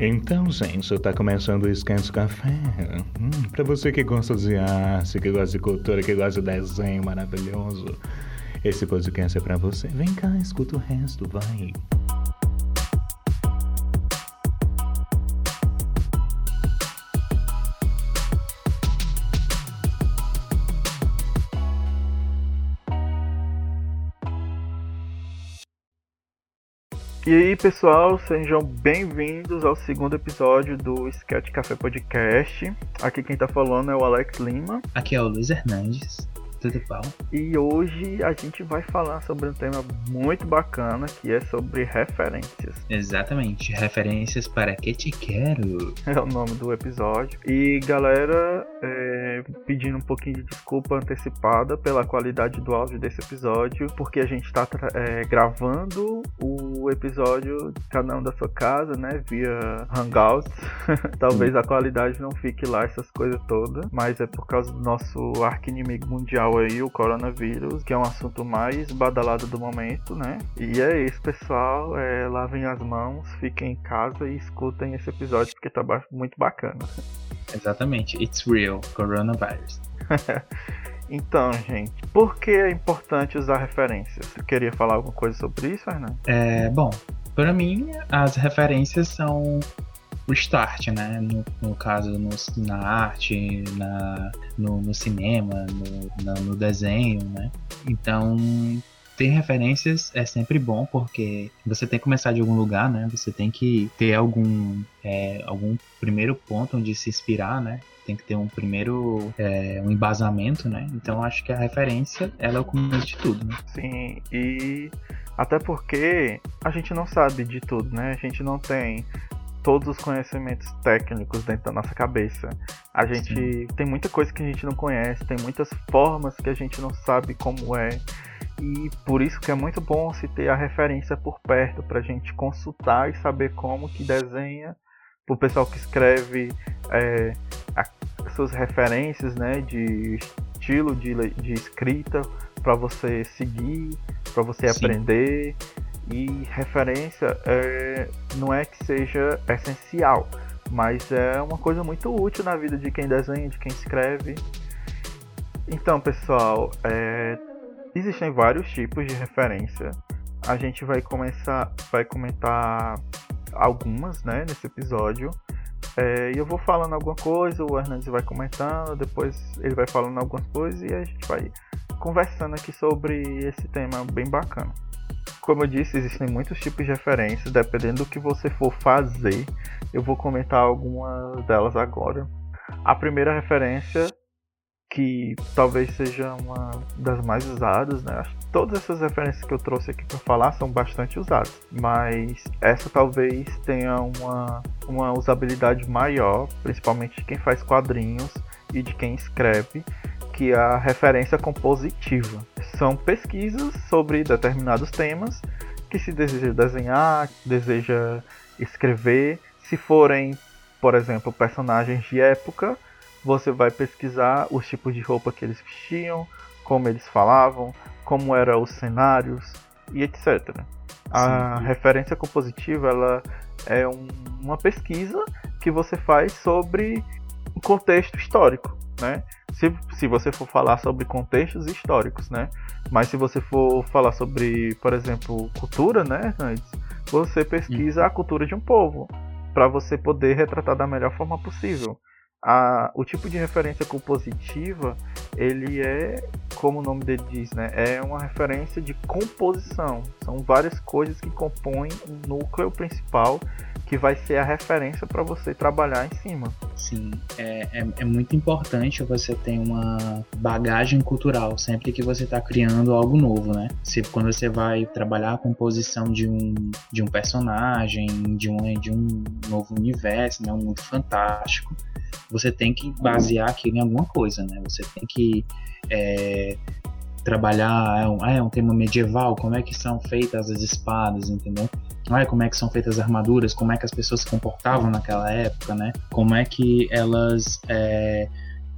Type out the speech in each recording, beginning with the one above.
Então, gente, tá começando o Esquente Café. Hum, pra você que gosta de arte, que gosta de cultura, que gosta de desenho maravilhoso, esse podcast é pra você. Vem cá, escuta o resto, vai. E aí, pessoal, sejam bem-vindos ao segundo episódio do Sketch Café Podcast. Aqui quem tá falando é o Alex Lima. Aqui é o Luiz Hernandes. Bom? E hoje a gente vai falar sobre um tema muito bacana que é sobre referências. Exatamente, referências para que te quero. É o nome do episódio. E galera, é, pedindo um pouquinho de desculpa antecipada pela qualidade do áudio desse episódio, porque a gente está é, gravando o episódio cada um da sua casa, né, via Hangouts. Talvez a qualidade não fique lá essas coisas todas, mas é por causa do nosso arqui-inimigo mundial aí, o coronavírus, que é um assunto mais badalado do momento, né? E é isso, pessoal. É, lavem as mãos, fiquem em casa e escutem esse episódio porque tá muito bacana. Exatamente, it's real, coronavirus. Então, gente, por que é importante usar referências? Você queria falar alguma coisa sobre isso, Fernando? É, bom, para mim, as referências são o start, né? No, no caso, no, na arte, na, no, no cinema, no, na, no desenho, né? Então, ter referências é sempre bom porque você tem que começar de algum lugar, né? Você tem que ter algum, é, algum primeiro ponto onde se inspirar, né? Tem que ter um primeiro é, um embasamento, né? Então acho que a referência ela é o começo de tudo, né? Sim, e até porque a gente não sabe de tudo, né? A gente não tem todos os conhecimentos técnicos dentro da nossa cabeça. A gente Sim. tem muita coisa que a gente não conhece, tem muitas formas que a gente não sabe como é. E por isso que é muito bom se ter a referência por perto para a gente consultar e saber como que desenha. Para o pessoal que escreve é, as suas referências né, de estilo de, de escrita para você seguir, para você Sim. aprender. E referência é, não é que seja essencial, mas é uma coisa muito útil na vida de quem desenha, de quem escreve. Então, pessoal, é, existem vários tipos de referência. A gente vai começar, vai comentar algumas, né, nesse episódio. É, e eu vou falando alguma coisa, o Hernandes vai comentando, depois ele vai falando algumas coisas e a gente vai conversando aqui sobre esse tema bem bacana. Como eu disse, existem muitos tipos de referências, dependendo do que você for fazer. Eu vou comentar algumas delas agora. A primeira referência, que talvez seja uma das mais usadas, né? Todas essas referências que eu trouxe aqui para falar são bastante usadas, mas essa talvez tenha uma, uma usabilidade maior, principalmente de quem faz quadrinhos e de quem escreve, que a referência compositiva. São pesquisas sobre determinados temas que se deseja desenhar, deseja escrever. Se forem, por exemplo, personagens de época, você vai pesquisar os tipos de roupa que eles vestiam, como eles falavam, como eram os cenários e etc. A Sim. referência compositiva ela é um, uma pesquisa que você faz sobre um contexto histórico, né? se, se você for falar sobre contextos históricos, né? Mas se você for falar sobre, por exemplo, cultura, né, você pesquisa a cultura de um povo para você poder retratar da melhor forma possível. A, o tipo de referência compositiva, ele é, como o nome dele diz, né, é uma referência de composição. São várias coisas que compõem o núcleo principal que vai ser a referência para você trabalhar em cima. Sim, é, é, é, muito importante você ter uma bagagem cultural sempre que você está criando algo novo, né? Se, quando você vai trabalhar a composição de um, de um personagem, de um, de um novo universo, né? um mundo fantástico, você tem que basear aquilo em alguma coisa, né? Você tem que é, trabalhar, é um, é um tema medieval, como é que são feitas as espadas, entendeu? é como é que são feitas as armaduras, como é que as pessoas se comportavam naquela época, né? Como é que elas é,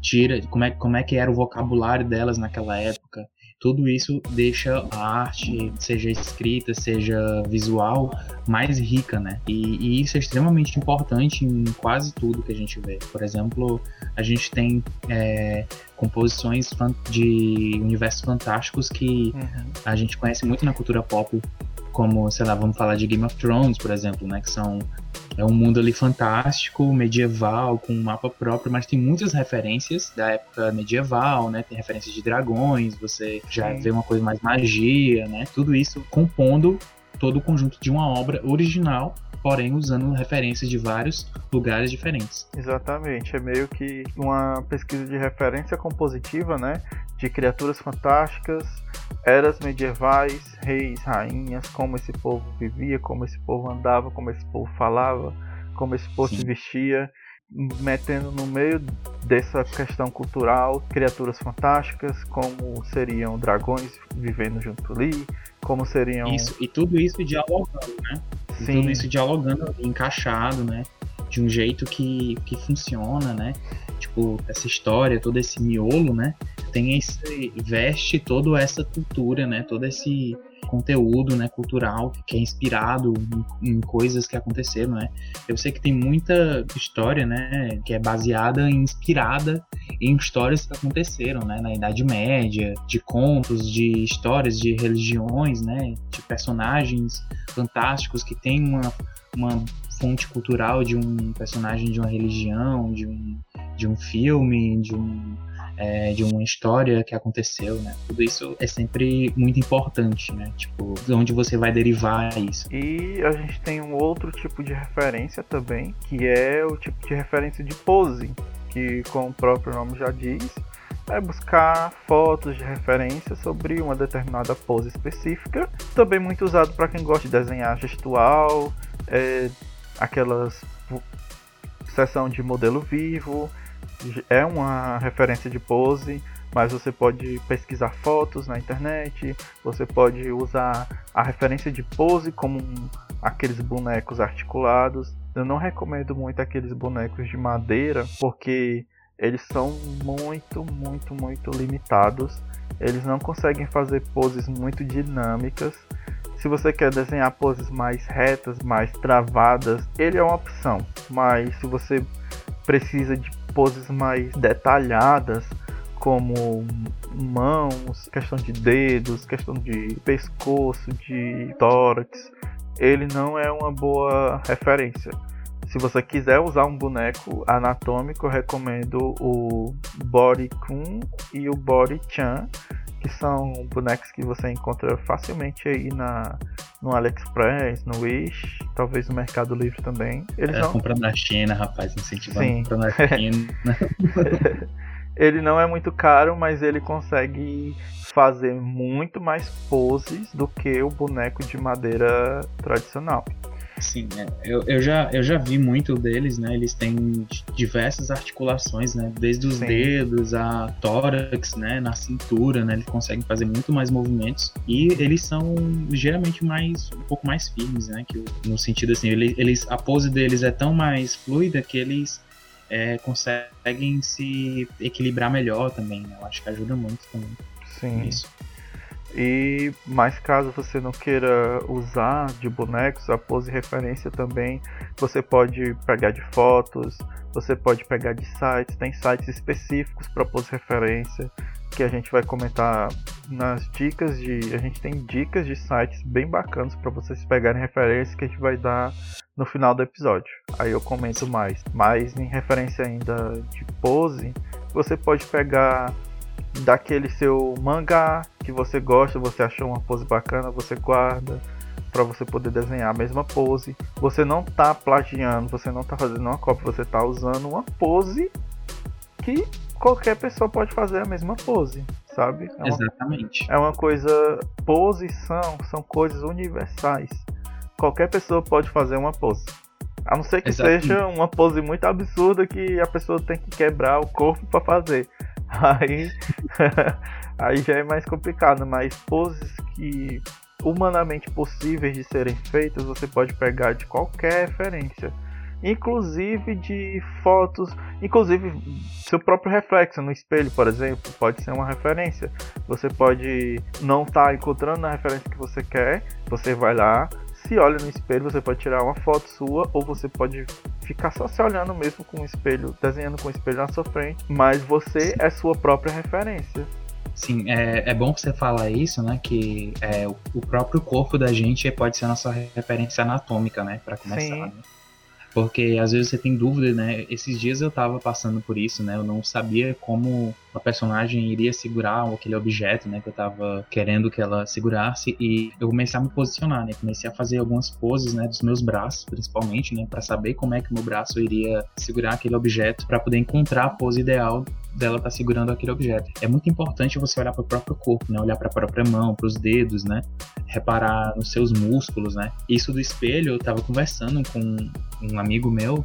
tira, como é, como é que era o vocabulário delas naquela época. Tudo isso deixa a arte, seja escrita, seja visual, mais rica, né? E, e, isso é extremamente importante em quase tudo que a gente vê. Por exemplo, a gente tem é, composições de universos fantásticos que uhum. a gente conhece muito na cultura pop, como, sei lá, vamos falar de Game of Thrones, por exemplo, né? Que são é um mundo ali fantástico, medieval, com um mapa próprio, mas tem muitas referências da época medieval, né? Tem referências de dragões, você já Sim. vê uma coisa mais magia, né? Tudo isso compondo todo o conjunto de uma obra original porém usando referências de vários lugares diferentes. Exatamente, é meio que uma pesquisa de referência compositiva, né, de criaturas fantásticas, eras medievais, reis, rainhas, como esse povo vivia, como esse povo andava, como esse povo falava, como esse povo Sim. se vestia metendo no meio dessa questão cultural criaturas fantásticas, como seriam dragões vivendo junto ali, como seriam. Isso, e tudo isso dialogando, né? Sim. tudo isso dialogando, encaixado, né? De um jeito que, que funciona, né? Tipo, essa história, todo esse miolo, né? Tem esse. veste toda essa cultura, né? Todo esse conteúdo né, cultural que é inspirado em, em, coisas que aconteceram, né? Eu sei que tem muita história, né, que é baseada inspirada em histórias que aconteceram, né, na Idade Média, de contos, de histórias de religiões, né, de personagens fantásticos que têm uma, uma fonte cultural de um personagem de uma religião, de um, de um filme, de um é, de uma história que aconteceu, né? Tudo isso é sempre muito importante, né? Tipo, de onde você vai derivar isso. E a gente tem um outro tipo de referência também, que é o tipo de referência de pose, que como o próprio nome já diz, é buscar fotos de referência sobre uma determinada pose específica. Também muito usado para quem gosta de desenhar gestual, é, aquelas sessão de modelo vivo, é uma referência de pose, mas você pode pesquisar fotos na internet, você pode usar a referência de pose como aqueles bonecos articulados. Eu não recomendo muito aqueles bonecos de madeira, porque eles são muito, muito, muito limitados. Eles não conseguem fazer poses muito dinâmicas. Se você quer desenhar poses mais retas, mais travadas, ele é uma opção. Mas se você precisa de poses mais detalhadas, como mãos, questão de dedos, questão de pescoço, de tórax, ele não é uma boa referência. Se você quiser usar um boneco anatômico, recomendo o Body Kun e o Body Chan, que são bonecos que você encontra facilmente aí na, no AliExpress, no Wish, talvez no Mercado Livre também. Eles é, não... comprando na China, rapaz, incentivando Sim. comprando na China. ele não é muito caro, mas ele consegue fazer muito mais poses do que o boneco de madeira tradicional. Sim, é. eu, eu, já, eu já vi muito deles, né? Eles têm diversas articulações, né? Desde os Sim. dedos, a tórax, né? Na cintura, né? Eles conseguem fazer muito mais movimentos. E eles são geralmente mais, um pouco mais firmes, né? Que, no sentido assim, eles, eles, a pose deles é tão mais fluida que eles é, conseguem se equilibrar melhor também, né? Eu acho que ajuda muito também. Sim. Isso. E mas caso você não queira usar de bonecos, a pose referência também você pode pegar de fotos, você pode pegar de sites, tem sites específicos para pose referência que a gente vai comentar nas dicas de, a gente tem dicas de sites bem bacanas para vocês pegarem referência que a gente vai dar no final do episódio. Aí eu comento mais. Mas em referência ainda de pose, você pode pegar daquele seu mangá que você gosta, você achou uma pose bacana, você guarda para você poder desenhar a mesma pose. Você não tá plagiando, você não tá fazendo uma cópia, você tá usando uma pose que qualquer pessoa pode fazer a mesma pose, sabe? É uma, Exatamente. É uma coisa. Posição são coisas universais. Qualquer pessoa pode fazer uma pose. A não ser que Exatamente. seja uma pose muito absurda que a pessoa tem que quebrar o corpo para fazer. Aí, aí já é mais complicado, mas poses que humanamente possíveis de serem feitas você pode pegar de qualquer referência. inclusive de fotos, inclusive seu próprio reflexo no espelho, por exemplo, pode ser uma referência. Você pode não estar tá encontrando a referência que você quer, você vai lá, se olha no espelho, você pode tirar uma foto sua ou você pode ficar só se olhando mesmo com o espelho, desenhando com o espelho na sua frente, mas você é sua própria referência. Sim, é, é bom você falar isso, né? Que é, o próprio corpo da gente pode ser a nossa referência anatômica, né? Para começar. Sim. Né? Porque às vezes você tem dúvida, né? Esses dias eu tava passando por isso, né? Eu não sabia como a personagem iria segurar aquele objeto, né? Que eu tava querendo que ela segurasse. E eu comecei a me posicionar, né? Comecei a fazer algumas poses, né? Dos meus braços, principalmente, né? para saber como é que meu braço iria segurar aquele objeto, para poder encontrar a pose ideal dela tá segurando aquele objeto. É muito importante você olhar para o próprio corpo, né? Olhar para a própria mão, para os dedos, né? Reparar nos seus músculos, né? Isso do espelho, eu tava conversando com um amigo meu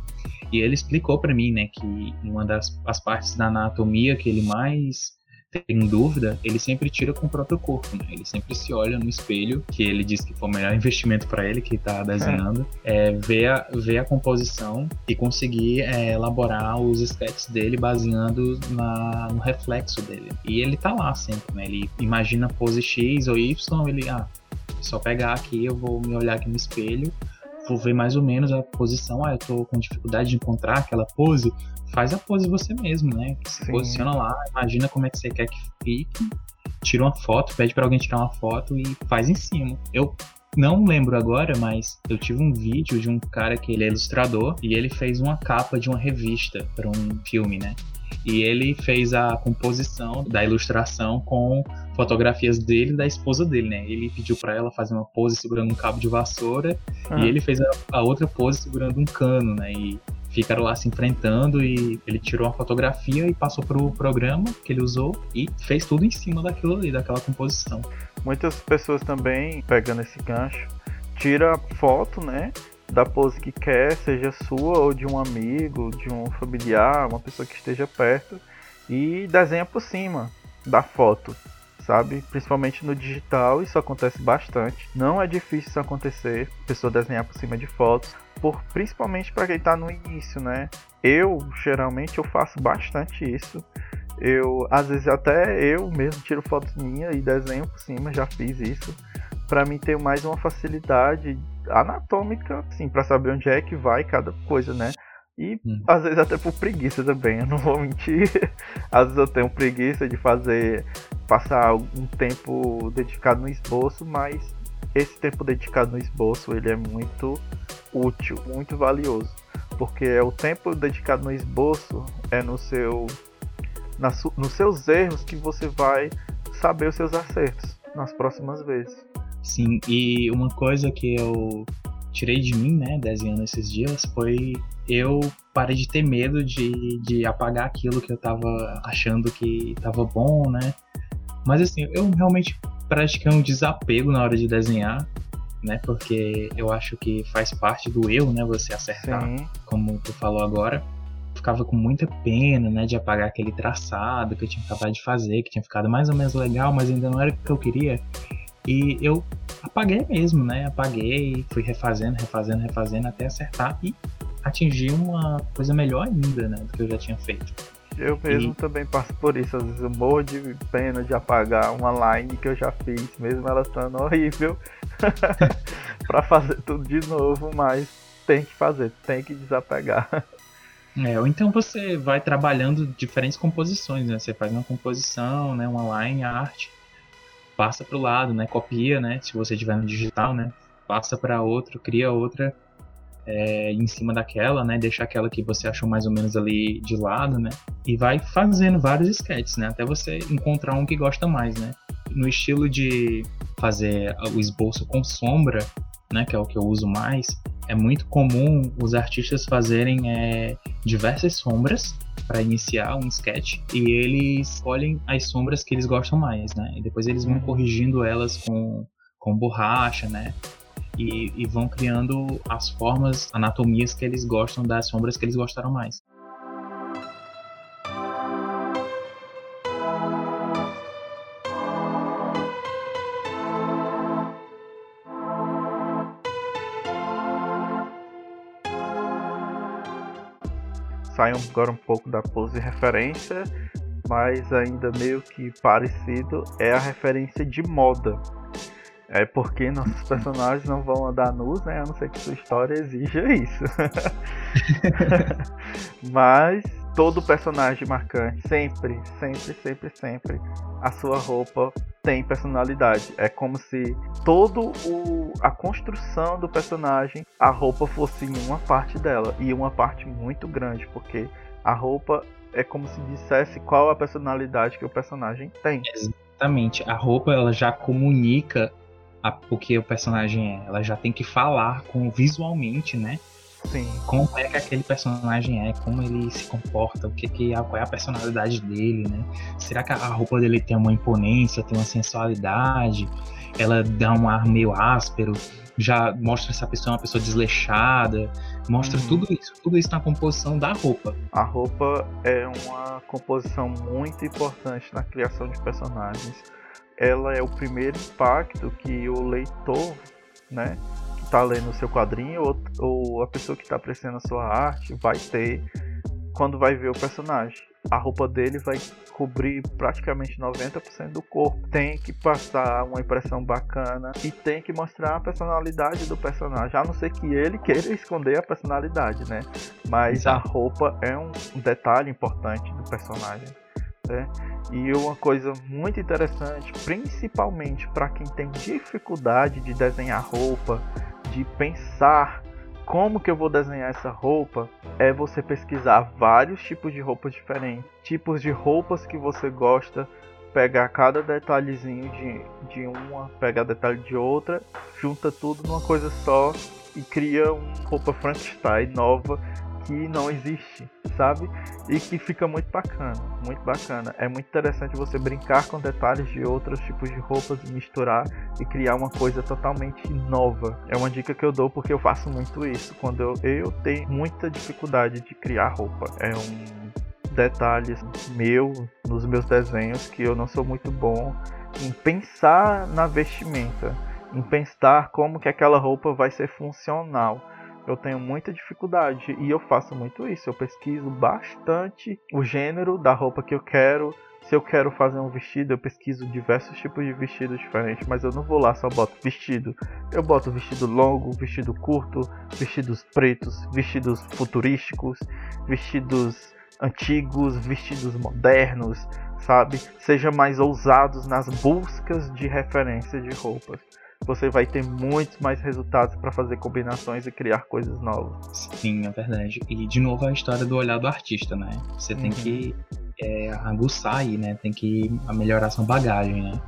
e ele explicou para mim, né, que uma das as partes da anatomia que ele mais tem dúvida, ele sempre tira com o próprio corpo, né? Ele sempre se olha no espelho, que ele diz que foi o melhor investimento para ele, que tá desenhando, é. é, ver, a, ver a composição e conseguir é, elaborar os sketches dele baseando na, no reflexo dele. E ele tá lá sempre, né? Ele imagina pose X ou Y, ele, ah, só pegar aqui, eu vou me olhar aqui no espelho, vou ver mais ou menos a posição. Ah, eu tô com dificuldade de encontrar aquela pose. Faz a pose você mesmo, né? Se Sim. posiciona lá, imagina como é que você quer que fique, tira uma foto, pede para alguém tirar uma foto e faz em cima. Eu não lembro agora, mas eu tive um vídeo de um cara que ele é ilustrador e ele fez uma capa de uma revista para um filme, né? E ele fez a composição da ilustração com fotografias dele e da esposa dele, né? Ele pediu para ela fazer uma pose segurando um cabo de vassoura ah. e ele fez a, a, outra pose segurando um cano, né? E ficaram lá se enfrentando e ele tirou uma fotografia e passou pro programa que ele usou e fez tudo em cima daquilo ali, daquela composição. Muitas pessoas também, pegando esse gancho, tira foto, né? Da pose que quer, seja sua ou de um amigo, de um familiar, uma pessoa que esteja perto, e desenha por cima da foto, sabe? Principalmente no digital, isso acontece bastante. Não é difícil isso acontecer, pessoa desenhar por cima de fotos, por principalmente para quem está no início, né? Eu geralmente eu faço bastante isso. Eu às vezes até eu mesmo tiro fotos minhas e desenho por cima, já fiz isso. Para mim ter mais uma facilidade anatômica, assim, para saber onde é que vai cada coisa, né? E hum. às vezes até por preguiça também, eu não vou mentir. às vezes eu tenho preguiça de fazer, passar um tempo dedicado no esboço, mas esse tempo dedicado no esboço ele é muito útil, muito valioso, porque é o tempo dedicado no esboço é no seu, na, nos seus erros que você vai saber os seus acertos nas próximas vezes. Sim, e uma coisa que eu tirei de mim, né, desenhando esses dias, foi eu parei de ter medo de, de apagar aquilo que eu tava achando que tava bom, né? Mas assim, eu realmente pratiquei um desapego na hora de desenhar, né? Porque eu acho que faz parte do eu, né? Você acertar, Sim. como tu falou agora. Ficava com muita pena, né? De apagar aquele traçado que eu tinha acabado de fazer, que tinha ficado mais ou menos legal, mas ainda não era o que eu queria. E eu apaguei mesmo, né? Apaguei, fui refazendo, refazendo, refazendo até acertar e atingir uma coisa melhor ainda, né? Do que eu já tinha feito. Eu mesmo e... também passo por isso. Às vezes eu morro de pena de apagar uma line que eu já fiz, mesmo ela estando horrível, para fazer tudo de novo, mas tem que fazer, tem que desapegar. É, ou então você vai trabalhando diferentes composições, né? Você faz uma composição, né? Uma line, arte, passa para o lado, né? Copia, né? Se você tiver no digital, né? Passa para outro, cria outra é, em cima daquela, né? Deixa aquela que você achou mais ou menos ali de lado, né? E vai fazendo vários sketches, né? Até você encontrar um que gosta mais, né? No estilo de fazer o esboço com sombra, né? Que é o que eu uso mais. É muito comum os artistas fazerem é, diversas sombras para iniciar um sketch e eles escolhem as sombras que eles gostam mais, né? E depois eles vão uhum. corrigindo elas com, com borracha, né? E, e vão criando as formas, anatomias que eles gostam das sombras que eles gostaram mais. sai agora um pouco da pose referência, mas ainda meio que parecido, é a referência de moda. É porque nossos personagens não vão andar nus, né? A não ser que sua história exija isso. Mas todo personagem marcante, sempre, sempre, sempre, sempre, a sua roupa tem personalidade. É como se todo o a construção do personagem, a roupa fosse uma parte dela e uma parte muito grande, porque a roupa é como se dissesse qual a personalidade que o personagem tem. Exatamente. A roupa ela já comunica a, o que o personagem é. Ela já tem que falar com visualmente, né? Sim. Como é que aquele personagem é, como ele se comporta, o que, que qual é a personalidade dele, né? Será que a roupa dele tem uma imponência, tem uma sensualidade? Ela dá um ar meio áspero, já mostra essa pessoa uma pessoa desleixada, mostra uhum. tudo isso, tudo isso na composição da roupa. A roupa é uma composição muito importante na criação de personagens ela é o primeiro impacto que o leitor, né, que está lendo o seu quadrinho ou, ou a pessoa que está apreciando a sua arte vai ter quando vai ver o personagem. A roupa dele vai cobrir praticamente 90% do corpo. Tem que passar uma impressão bacana e tem que mostrar a personalidade do personagem. A não ser que ele queira esconder a personalidade, né? Mas a roupa é um detalhe importante do personagem. Né? E uma coisa muito interessante, principalmente para quem tem dificuldade de desenhar roupa, de pensar como que eu vou desenhar essa roupa, é você pesquisar vários tipos de roupas diferentes, tipos de roupas que você gosta, pegar cada detalhezinho de, de uma, pegar detalhe de outra, junta tudo numa coisa só e cria uma roupa Frankenstein nova que não existe, sabe? E que fica muito bacana, muito bacana. É muito interessante você brincar com detalhes de outros tipos de roupas e misturar e criar uma coisa totalmente nova. É uma dica que eu dou porque eu faço muito isso. Quando eu, eu tenho muita dificuldade de criar roupa. É um detalhe meu nos meus desenhos que eu não sou muito bom em pensar na vestimenta, em pensar como que aquela roupa vai ser funcional eu tenho muita dificuldade e eu faço muito isso. Eu pesquiso bastante o gênero da roupa que eu quero. Se eu quero fazer um vestido, eu pesquiso diversos tipos de vestidos diferentes, mas eu não vou lá só boto vestido. Eu boto vestido longo, vestido curto, vestidos pretos, vestidos futurísticos, vestidos antigos, vestidos modernos, sabe? Seja mais ousados nas buscas de referência de roupas você vai ter muitos mais resultados para fazer combinações e criar coisas novas. Sim, é verdade. E de novo a história do olhar do artista, né? Você tem uhum. que é, aguçar aí, né? Tem que melhorar sua bagagem, né?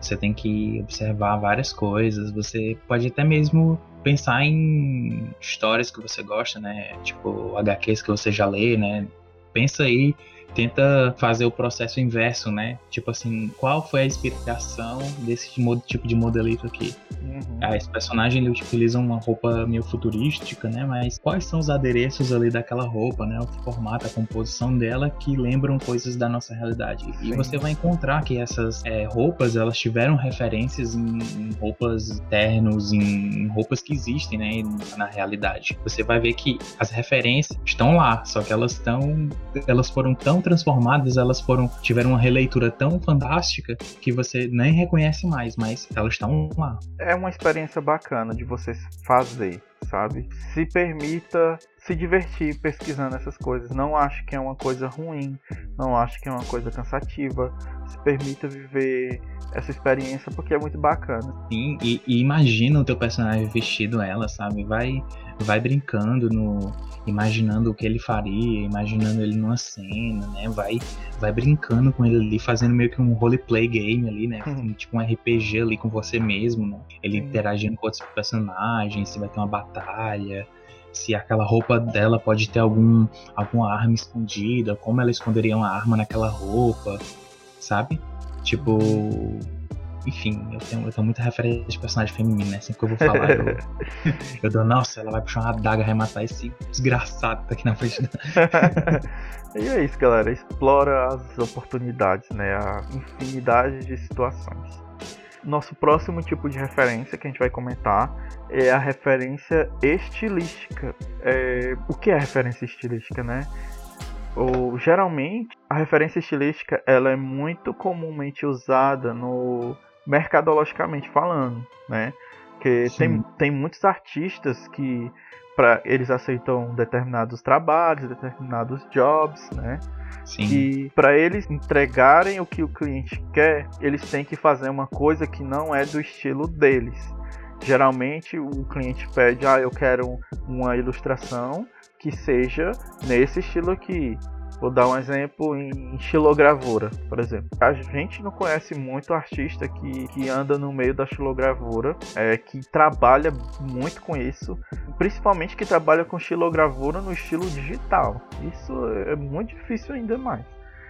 Você tem que observar várias coisas. Você pode até mesmo pensar em histórias que você gosta, né? Tipo HQs que você já lê, né? Pensa aí tenta fazer o processo inverso, né? Tipo assim, qual foi a inspiração desse tipo de modelito aqui? Uhum. Ah, esse personagem ele utiliza uma roupa meio futurística, né? Mas quais são os adereços ali daquela roupa, né? O formato, a composição dela que lembram coisas da nossa realidade. Sim. E você vai encontrar que essas é, roupas elas tiveram referências em, em roupas ternos, em, em, roupas que existem, né? Na realidade, você vai ver que as referências estão lá, só que elas estão, elas foram transformadas, elas foram tiveram uma releitura tão fantástica que você nem reconhece mais, mas elas estão lá. É uma experiência bacana de você fazer, sabe? Se permita se divertir pesquisando essas coisas. Não acho que é uma coisa ruim, não acho que é uma coisa cansativa. Se permita viver essa experiência porque é muito bacana. Sim, e, e imagina o teu personagem vestido ela, sabe? Vai vai brincando no imaginando o que ele faria, imaginando ele numa cena, né? Vai vai brincando com ele ali, fazendo meio que um roleplay game ali, né? Uhum. Tipo um RPG ali com você mesmo, né? Ele interagindo com outros personagens, se vai ter uma batalha, se aquela roupa dela pode ter algum alguma arma escondida, como ela esconderia uma arma naquela roupa, sabe? Tipo, enfim, eu tenho, eu tenho muita referência de personagem feminino, né? Sempre que eu vou falar, eu, eu dou, nossa, ela vai puxar uma adaga e matar esse desgraçado que tá aqui na frente e é isso, galera. Explora as oportunidades, né? A infinidade de situações. Nosso próximo tipo de referência que a gente vai comentar é a referência estilística. É... O que é referência estilística, né? ou geralmente a referência estilística ela é muito comumente usada no mercadologicamente falando, né? Que tem, tem muitos artistas que para eles aceitam determinados trabalhos, determinados jobs, né? Sim. E para eles entregarem o que o cliente quer, eles têm que fazer uma coisa que não é do estilo deles. Geralmente o cliente pede, ah, eu quero uma ilustração que seja nesse estilo aqui. Vou dar um exemplo em xilogravura, por exemplo. A gente não conhece muito artista que, que anda no meio da xilogravura, é, que trabalha muito com isso, principalmente que trabalha com xilogravura no estilo digital. Isso é muito difícil ainda mais.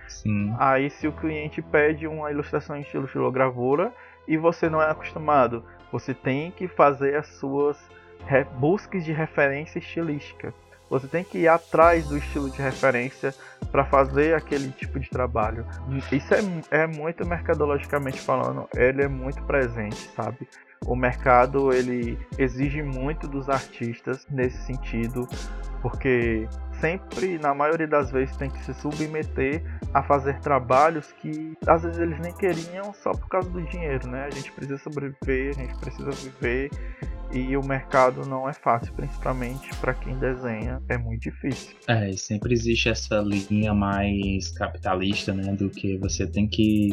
Sim. Aí se o cliente pede uma ilustração em estilo xilogravura e você não é acostumado, você tem que fazer as suas buscas de referência estilística. Você tem que ir atrás do estilo de referência para fazer aquele tipo de trabalho. Isso é, é muito mercadologicamente falando, ele é muito presente, sabe? O mercado ele exige muito dos artistas nesse sentido, porque sempre, na maioria das vezes, tem que se submeter a fazer trabalhos que às vezes eles nem queriam só por causa do dinheiro, né? A gente precisa sobreviver, a gente precisa viver e o mercado não é fácil, principalmente para quem desenha, é muito difícil. É, sempre existe essa linha mais capitalista, né, do que você tem que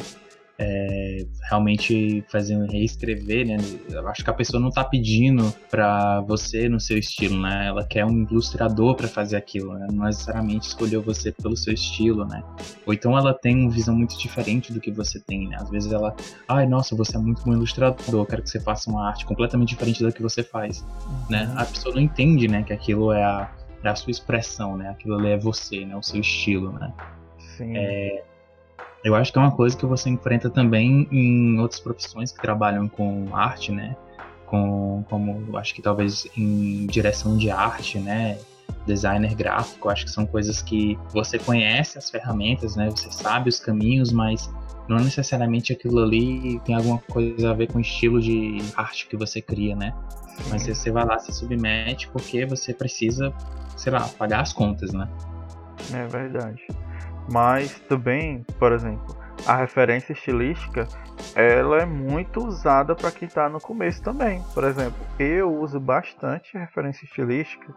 é, realmente fazer reescrever, né? Eu acho que a pessoa não está pedindo para você no seu estilo, né? Ela quer um ilustrador para fazer aquilo, né? Não necessariamente escolheu você pelo seu estilo, né? Ou então ela tem uma visão muito diferente do que você tem, né? Às vezes ela, ai, nossa, você é muito bom ilustrador, quero que você faça uma arte completamente diferente da que você faz, né? uhum. né? A pessoa não entende, né, que aquilo é a, é a sua expressão, né? Aquilo ali é você, né? O seu estilo, né? Sim. É, eu acho que é uma coisa que você enfrenta também em outras profissões que trabalham com arte, né? Com, como acho que talvez em direção de arte, né? Designer gráfico, acho que são coisas que você conhece as ferramentas, né? Você sabe os caminhos, mas não necessariamente aquilo ali tem alguma coisa a ver com o estilo de arte que você cria, né? Mas você vai lá se submete porque você precisa, sei lá, pagar as contas, né? É verdade. Mas também, por exemplo, a referência estilística ela é muito usada para quem está no começo também. Por exemplo, eu uso bastante referência estilística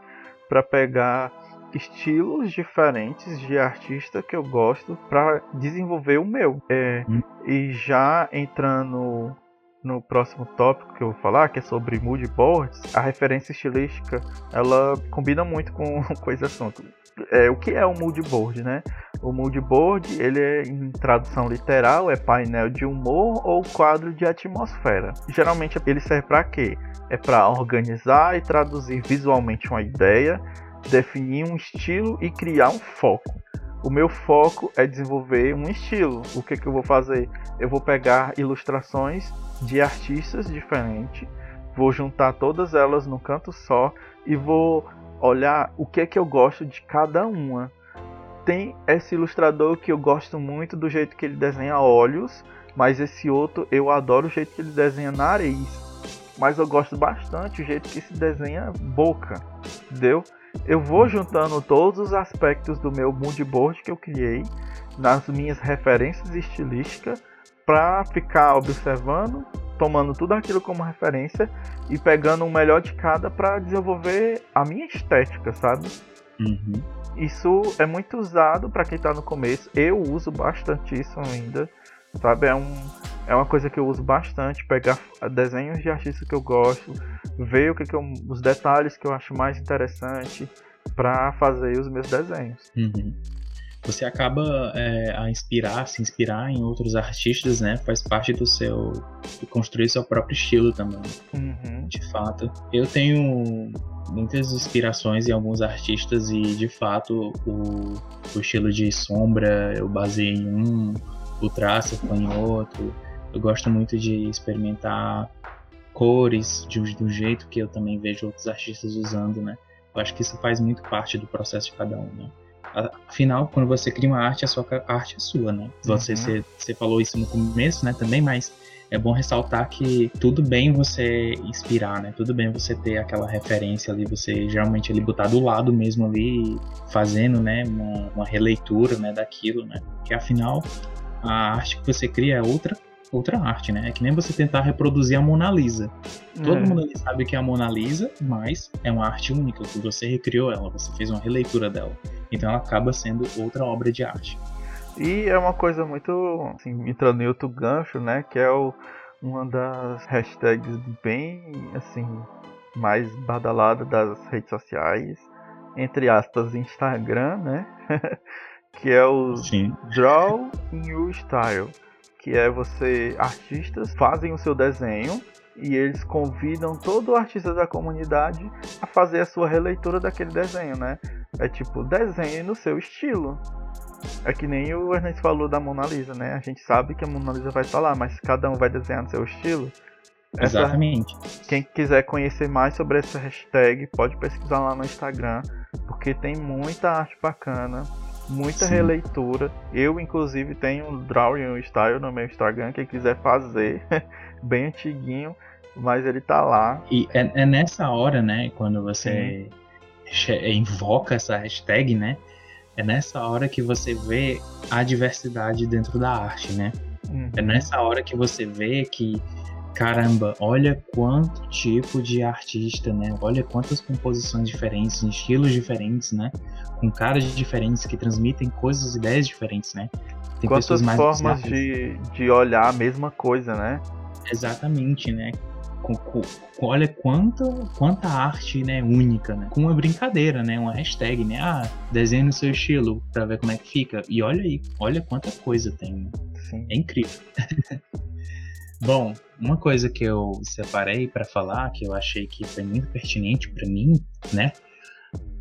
para pegar estilos diferentes de artista que eu gosto para desenvolver o meu. É. E já entrando no próximo tópico que eu vou falar, que é sobre mood boards, a referência estilística ela combina muito com, com esse assunto. É, o que é o mood board, né? O mood board, ele é, em tradução literal, é painel de humor ou quadro de atmosfera. Geralmente ele serve para quê? É para organizar e traduzir visualmente uma ideia, definir um estilo e criar um foco. O meu foco é desenvolver um estilo. O que, que eu vou fazer? Eu vou pegar ilustrações de artistas diferentes, vou juntar todas elas num canto só e vou olhar o que é que eu gosto de cada uma tem esse ilustrador que eu gosto muito do jeito que ele desenha olhos, mas esse outro eu adoro o jeito que ele desenha nariz. Mas eu gosto bastante o jeito que se desenha boca, entendeu? Eu vou juntando todos os aspectos do meu mood board que eu criei nas minhas referências estilísticas para ficar observando, tomando tudo aquilo como referência e pegando o melhor de cada para desenvolver a minha estética, sabe? Uhum. Isso é muito usado para quem está no começo. Eu uso bastante isso ainda, sabe? É, um, é uma coisa que eu uso bastante, pegar desenhos de artistas que eu gosto, ver o que, que eu, os detalhes que eu acho mais interessante para fazer os meus desenhos. Uhum. Você acaba é, a inspirar, se inspirar em outros artistas, né? Faz parte do seu de construir seu próprio estilo também. Uhum. De fato, eu tenho muitas inspirações em alguns artistas e de fato o, o estilo de sombra eu baseei em um, o traço foi em outro. Eu gosto muito de experimentar cores de, de um jeito que eu também vejo outros artistas usando, né? Eu acho que isso faz muito parte do processo de cada um, né? Afinal, quando você cria uma arte, a sua arte é sua, né? Você, uhum. você, você falou isso no começo, né, também, mas é bom ressaltar que tudo bem você inspirar, né? Tudo bem você ter aquela referência ali, você geralmente ali botar do lado mesmo ali, fazendo, né, uma, uma releitura, né, daquilo, né? Que afinal a arte que você cria é outra outra arte, né? É que nem você tentar reproduzir a Mona Lisa. Todo é. mundo sabe que é a Mona Lisa, mas é uma arte única, que você recriou ela, você fez uma releitura dela. Então ela acaba sendo outra obra de arte. E é uma coisa muito, assim, entrando em outro gancho, né? Que é o, uma das hashtags bem, assim, mais badalada das redes sociais, entre aspas, Instagram, né? que é o Sim. Draw in Your Style, que é você, artistas fazem o seu desenho e eles convidam todo artista da comunidade a fazer a sua releitura daquele desenho, né? É tipo, desenhe no seu estilo. É que nem o Ernesto falou da Mona Lisa, né? A gente sabe que a Mona Lisa vai estar lá, mas cada um vai desenhar no seu estilo. Essa, Exatamente. Quem quiser conhecer mais sobre essa hashtag, pode pesquisar lá no Instagram, porque tem muita arte bacana, muita Sim. releitura. Eu, inclusive, tenho um Drawing Style no meu Instagram, quem quiser fazer, bem antiguinho, mas ele tá lá. E é, é nessa hora, né, quando você invoca essa hashtag, né? É nessa hora que você vê a diversidade dentro da arte, né? Uhum. É nessa hora que você vê que, caramba, olha quanto tipo de artista, né? Olha quantas composições diferentes, estilos diferentes, né? Com caras diferentes que transmitem coisas, ideias diferentes, né? Tem Quantas formas de, de olhar a mesma coisa, né? Exatamente, né? Com, com, olha quanta, quanta arte né, única, né? Com uma brincadeira, né? Uma hashtag, né? Ah, desenhe no seu estilo pra ver como é que fica. E olha aí, olha quanta coisa tem. Né? É incrível. Bom, uma coisa que eu separei para falar, que eu achei que foi muito pertinente para mim, né?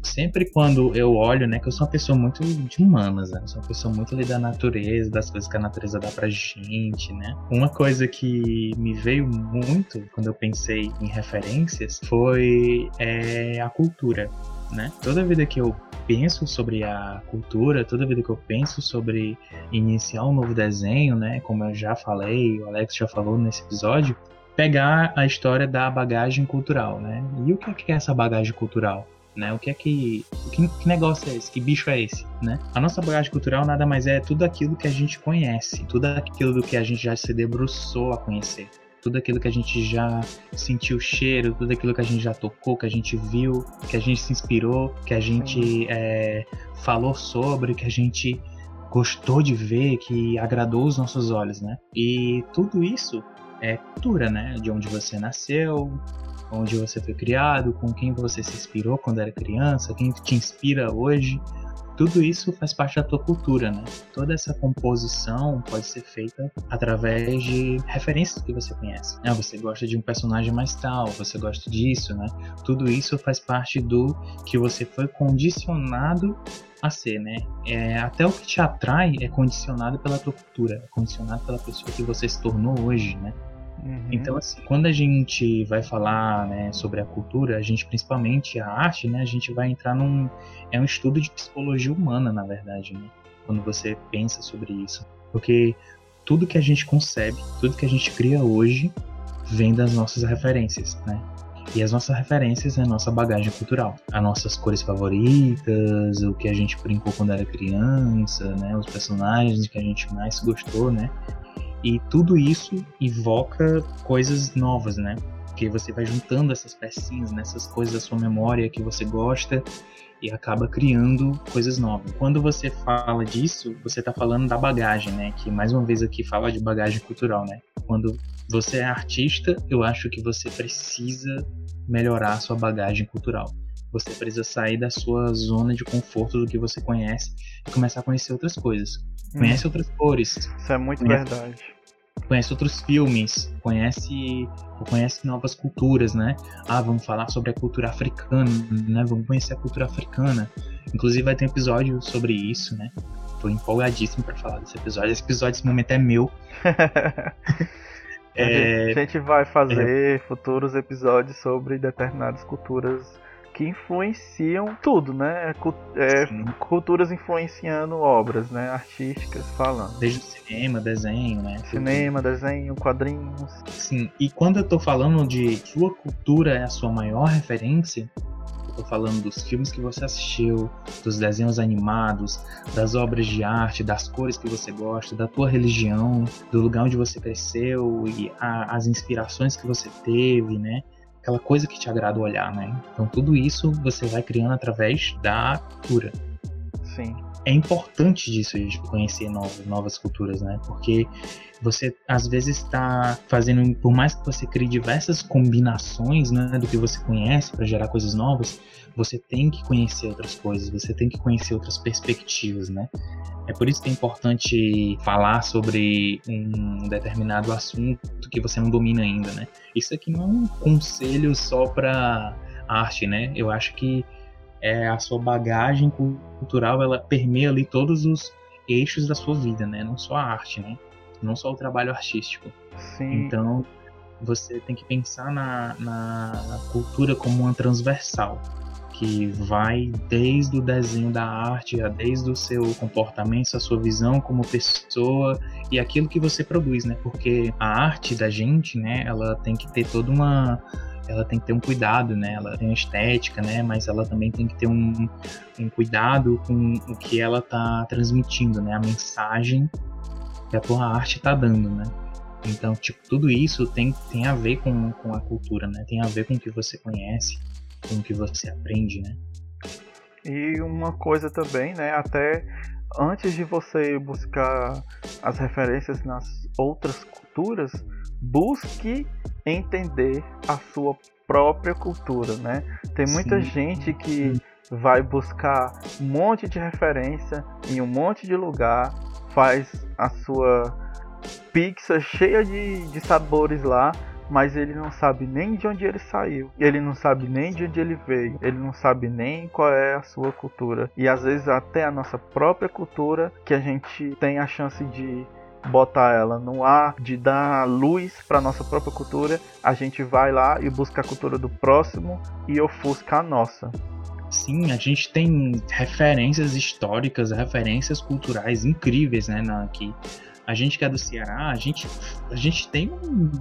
sempre quando eu olho, né, que eu sou uma pessoa muito de humanas, né? Eu sou uma pessoa muito ali da natureza, das coisas que a natureza dá pra gente, né? Uma coisa que me veio muito quando eu pensei em referências foi é, a cultura, né? Toda vida que eu penso sobre a cultura, toda vida que eu penso sobre iniciar um novo desenho, né, como eu já falei, o Alex já falou nesse episódio, pegar a história da bagagem cultural, né? E o que é essa bagagem cultural? né? O que é que, que, que negócio é esse? Que bicho é esse, né? A nossa bagagem cultural nada mais é tudo aquilo que a gente conhece, tudo aquilo do que a gente já se debruçou a conhecer tudo aquilo que a gente já sentiu o cheiro, tudo aquilo que a gente já tocou, que a gente viu, que a gente se inspirou, que a gente é, falou sobre, que a gente gostou de ver, que agradou os nossos olhos, né? E tudo isso é cultura, né? De onde você nasceu, onde você foi criado, com quem você se inspirou quando era criança, quem te inspira hoje. Tudo isso faz parte da tua cultura, né? Toda essa composição pode ser feita através de referências que você conhece. Ah, você gosta de um personagem mais tal, você gosta disso, né? Tudo isso faz parte do que você foi condicionado a ser, né? É, até o que te atrai é condicionado pela tua cultura, é condicionado pela pessoa que você se tornou hoje, né? Uhum. Então, assim, quando a gente vai falar né, sobre a cultura, a gente, principalmente a arte, né, a gente vai entrar num. É um estudo de psicologia humana, na verdade, né? Quando você pensa sobre isso. Porque tudo que a gente concebe, tudo que a gente cria hoje, vem das nossas referências, né? E as nossas referências é a nossa bagagem cultural. As nossas cores favoritas, o que a gente brincou quando era criança, né? Os personagens que a gente mais gostou, né? E tudo isso evoca coisas novas, né? Porque você vai juntando essas pecinhas, nessas né? coisas da sua memória que você gosta e acaba criando coisas novas. Quando você fala disso, você está falando da bagagem, né? Que mais uma vez aqui fala de bagagem cultural, né? Quando você é artista, eu acho que você precisa melhorar a sua bagagem cultural. Você precisa sair da sua zona de conforto do que você conhece e começar a conhecer outras coisas. Conhece hum. outras cores. Isso é muito conhece, verdade. Conhece outros filmes, conhece conhece novas culturas, né? Ah, vamos falar sobre a cultura africana, né? Vamos conhecer a cultura africana. Inclusive vai ter um episódio sobre isso, né? Tô empolgadíssimo para falar desse episódio. Esse episódio, esse momento é meu. é... A gente vai fazer é... futuros episódios sobre determinadas culturas que influenciam tudo, né? É, culturas influenciando obras, né? Artísticas falando. Desde cinema, desenho, né? Cinema, desenho, quadrinhos. Sim, e quando eu tô falando de sua cultura é a sua maior referência, Tô falando dos filmes que você assistiu, dos desenhos animados, das obras de arte, das cores que você gosta, da tua religião, do lugar onde você cresceu e a, as inspirações que você teve, né? Aquela coisa que te agrada olhar, né? Então tudo isso você vai criando através da cultura. Sim. É importante disso, a gente conhecer novas, novas culturas, né? Porque você às vezes está fazendo, por mais que você crie diversas combinações né, do que você conhece para gerar coisas novas, você tem que conhecer outras coisas, você tem que conhecer outras perspectivas, né? É por isso que é importante falar sobre um determinado assunto que você não domina ainda, né? Isso aqui não é um conselho só para arte, né? Eu acho que é a sua bagagem cultural, ela permeia ali todos os eixos da sua vida, né? Não só a arte, né? não só o trabalho artístico. Sim. Então, você tem que pensar na, na, na, cultura como uma transversal, que vai desde o desenho da arte, desde o seu comportamento, a sua visão como pessoa e aquilo que você produz, né? Porque a arte da gente, né, ela tem que ter toda uma ela tem que ter um cuidado, né? Ela tem uma estética, né? Mas ela também tem que ter um, um cuidado com o que ela tá transmitindo, né? A mensagem que a tua arte está dando, né? Então, tipo, tudo isso tem, tem a ver com, com a cultura, né? Tem a ver com o que você conhece, com o que você aprende, né? E uma coisa também, né? Até antes de você buscar as referências nas outras culturas, busque entender a sua própria cultura, né? Tem muita Sim. gente que vai buscar um monte de referência em um monte de lugar faz a sua pizza cheia de, de sabores lá, mas ele não sabe nem de onde ele saiu, ele não sabe nem de onde ele veio, ele não sabe nem qual é a sua cultura. E às vezes até a nossa própria cultura, que a gente tem a chance de botar ela no ar, de dar luz para nossa própria cultura, a gente vai lá e busca a cultura do próximo e ofusca a nossa. Sim, a gente tem referências históricas, referências culturais incríveis, né, na, que a gente que é do Ceará, a gente, a gente tem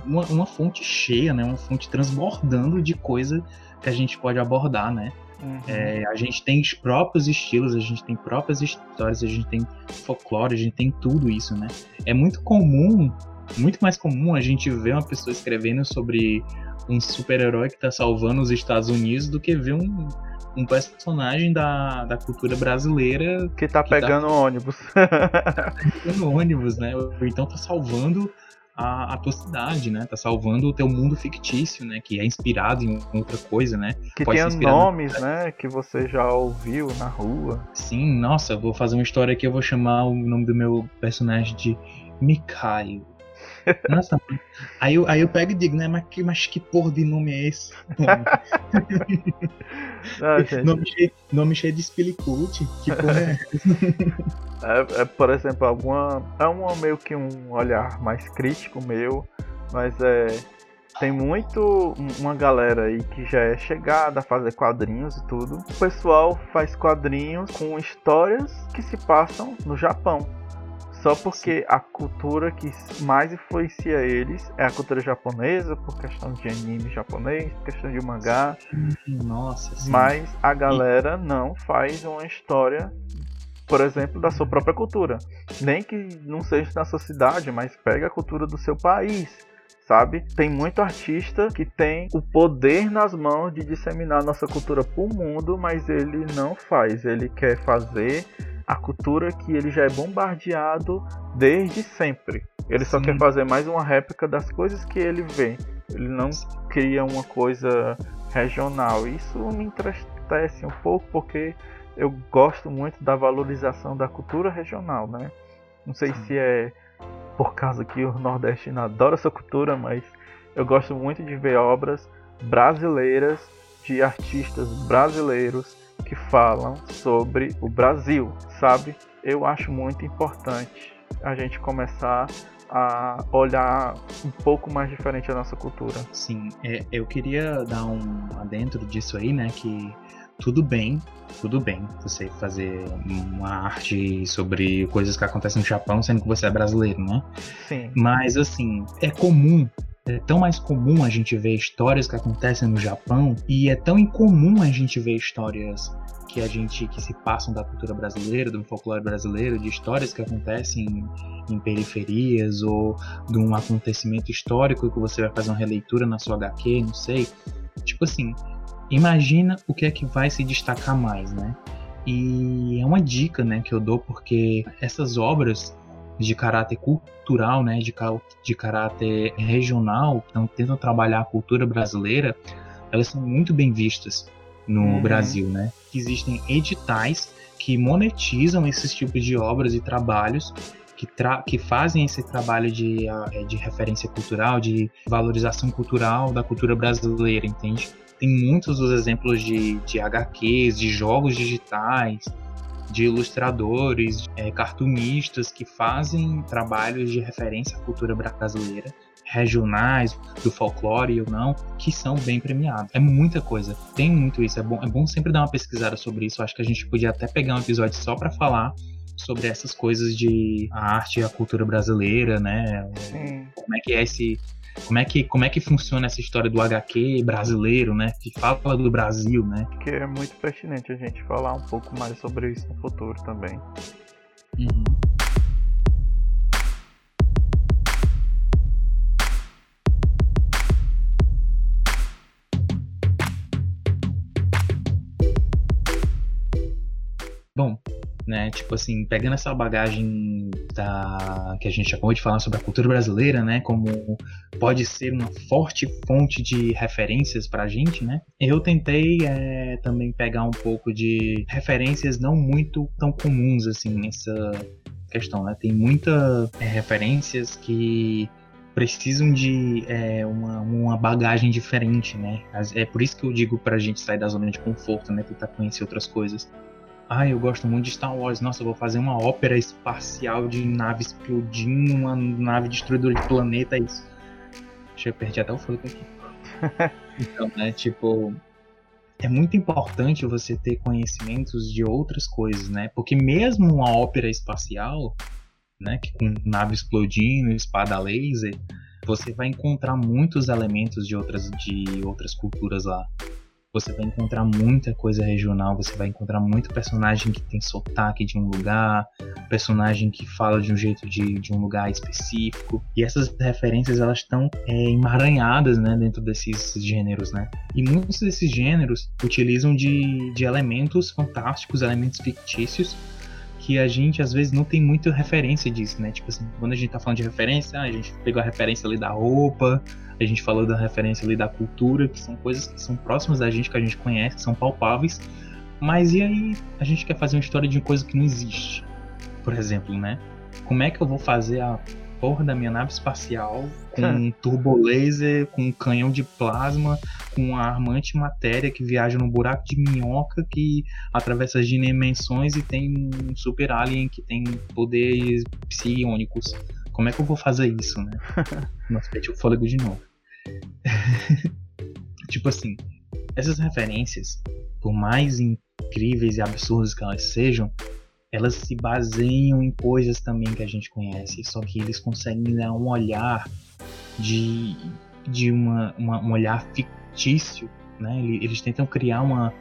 uma, uma fonte cheia, né, uma fonte transbordando de coisa que a gente pode abordar, né. Uhum. É, a gente tem os próprios estilos, a gente tem próprias histórias, a gente tem folclore, a gente tem tudo isso, né. É muito comum, muito mais comum a gente ver uma pessoa escrevendo sobre um super-herói que está salvando os Estados Unidos do que ver um um personagem da, da cultura brasileira. Que tá que tá pegando tá, ônibus. tá pegando ônibus, né? Ou então tá salvando a, a, tua cidade, né? Tá salvando o teu mundo fictício, né? Que é inspirado em outra coisa, né? Que Pode tem nomes, no... né? Que você já ouviu na rua. Sim, nossa, vou fazer uma história aqui, eu vou chamar o nome do meu personagem de Mikhail. Nossa, aí eu, aí eu pego e digo, né, mas que, mas que porra de nome é esse? Não, nome, cheio, nome cheio de Spillicute, que porra é é, é, por exemplo, alguma. É uma, meio que um olhar mais crítico meu, mas é. Tem muito uma galera aí que já é chegada a fazer quadrinhos e tudo. O pessoal faz quadrinhos com histórias que se passam no Japão. Só porque a cultura que mais influencia eles é a cultura japonesa, por questão de anime japonês, questão de mangá. Nossa, sim. Mas a galera não faz uma história, por exemplo, da sua própria cultura. Nem que não seja na sua cidade, mas pega a cultura do seu país. Sabe? Tem muito artista que tem o poder nas mãos de disseminar nossa cultura para o mundo, mas ele não faz. Ele quer fazer a cultura que ele já é bombardeado desde sempre. Ele só Sim. quer fazer mais uma réplica das coisas que ele vê. Ele não cria uma coisa regional. Isso me entristece um pouco porque eu gosto muito da valorização da cultura regional, né? Não sei Sim. se é por causa que o nordestino adora essa cultura, mas eu gosto muito de ver obras brasileiras de artistas brasileiros que falam sobre o Brasil, sabe? Eu acho muito importante a gente começar a olhar um pouco mais diferente a nossa cultura. Sim, é, eu queria dar um adentro disso aí, né? Que tudo bem, tudo bem você fazer uma arte sobre coisas que acontecem no Japão, sendo que você é brasileiro, né? Sim. Mas assim, é comum é tão mais comum a gente ver histórias que acontecem no Japão e é tão incomum a gente ver histórias que a gente que se passam da cultura brasileira, do folclore brasileiro, de histórias que acontecem em, em periferias ou de um acontecimento histórico que você vai fazer uma releitura na sua HQ, não sei. Tipo assim, imagina o que é que vai se destacar mais, né? E é uma dica, né, que eu dou porque essas obras de caráter cultural, né, de, de caráter regional, então tentam trabalhar a cultura brasileira, elas são muito bem vistas no uhum. Brasil, né? Existem editais que monetizam esses tipos de obras e trabalhos que, tra que fazem esse trabalho de, eh, de referência cultural, de valorização cultural da cultura brasileira, entende? Tem muitos dos exemplos de, de HQs, de jogos digitais, de ilustradores, é, cartunistas que fazem trabalhos de referência à cultura brasileira regionais, do folclore ou não, que são bem premiados. É muita coisa, tem muito isso. É bom, é bom sempre dar uma pesquisada sobre isso. Eu acho que a gente podia até pegar um episódio só para falar sobre essas coisas de a arte e a cultura brasileira, né? Sim. Como é que é esse como é que como é que funciona essa história do HQ brasileiro, né? Que fala do Brasil, né? Que é muito pertinente a gente falar um pouco mais sobre isso no futuro também. Uhum. Né, tipo assim, pegando essa bagagem da que a gente acabou de falar sobre a cultura brasileira, né, como pode ser uma forte fonte de referências pra gente, né? Eu tentei é, também pegar um pouco de referências não muito tão comuns assim nessa questão, né? Tem muitas é, referências que precisam de é, uma, uma bagagem diferente, né? É por isso que eu digo pra gente sair da zona de conforto, né? Tentar conhecer outras coisas. Ah, eu gosto muito de Star Wars. Nossa, eu vou fazer uma ópera espacial de nave explodindo, uma nave destruidora de planeta. Isso. Deixa eu perder até o fôlego aqui. então, né, tipo. É muito importante você ter conhecimentos de outras coisas, né? Porque mesmo uma ópera espacial, né, que com nave explodindo, espada laser, você vai encontrar muitos elementos de outras de outras culturas lá você vai encontrar muita coisa regional, você vai encontrar muito personagem que tem sotaque de um lugar, personagem que fala de um jeito de, de um lugar específico. E essas referências elas estão é, emaranhadas né, dentro desses gêneros, né? E muitos desses gêneros utilizam de, de elementos fantásticos, elementos fictícios, que a gente às vezes não tem muita referência disso, né? Tipo assim, quando a gente tá falando de referência, a gente pegou a referência ali da roupa, a gente falou da referência ali da cultura, que são coisas que são próximas da gente, que a gente conhece, que são palpáveis. Mas e aí a gente quer fazer uma história de coisa que não existe? Por exemplo, né? Como é que eu vou fazer a porra da minha nave espacial com um turbo laser, com um canhão de plasma, com uma armante matéria que viaja num buraco de minhoca que atravessa as dimensões e tem um super alien que tem poderes psionicos. Como é que eu vou fazer isso, né? Nossa, perdi o fôlego de novo. tipo assim, essas referências, por mais incríveis e absurdas que elas sejam, elas se baseiam em coisas também que a gente conhece, só que eles conseguem dar um olhar de, de uma, uma um olhar fictício, né? Eles tentam criar uma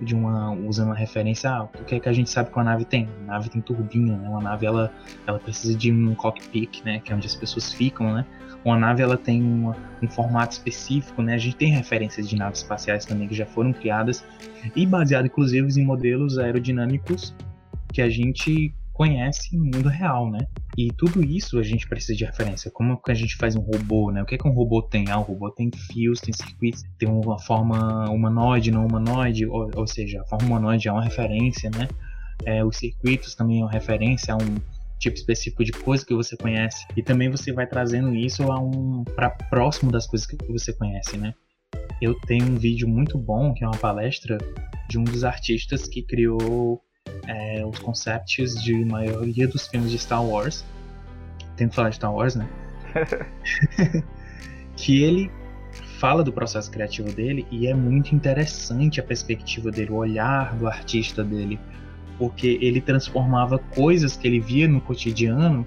de uma usando uma referência ah, o que é que a gente sabe que uma nave tem a nave tem turbina né uma nave ela ela precisa de um cockpit né que é onde as pessoas ficam né uma nave ela tem uma, um formato específico, né? A gente tem referências de naves espaciais também que já foram criadas e baseado inclusive em modelos aerodinâmicos que a gente conhece no mundo real, né? E tudo isso a gente precisa de referência. Como que a gente faz um robô, né? O que é que um robô tem? Ah, o robô tem fios, tem circuitos, tem uma forma humanoide, não humanoide, ou, ou seja, a forma humanoide é uma referência, né? É, os circuitos também é uma referência a um tipo específico de coisa que você conhece e também você vai trazendo isso a um para próximo das coisas que você conhece, né? Eu tenho um vídeo muito bom que é uma palestra de um dos artistas que criou é, os conceitos de maioria dos filmes de Star Wars. tento falar de Star Wars, né? que ele fala do processo criativo dele e é muito interessante a perspectiva dele, o olhar do artista dele, porque ele transformava coisas que ele via no cotidiano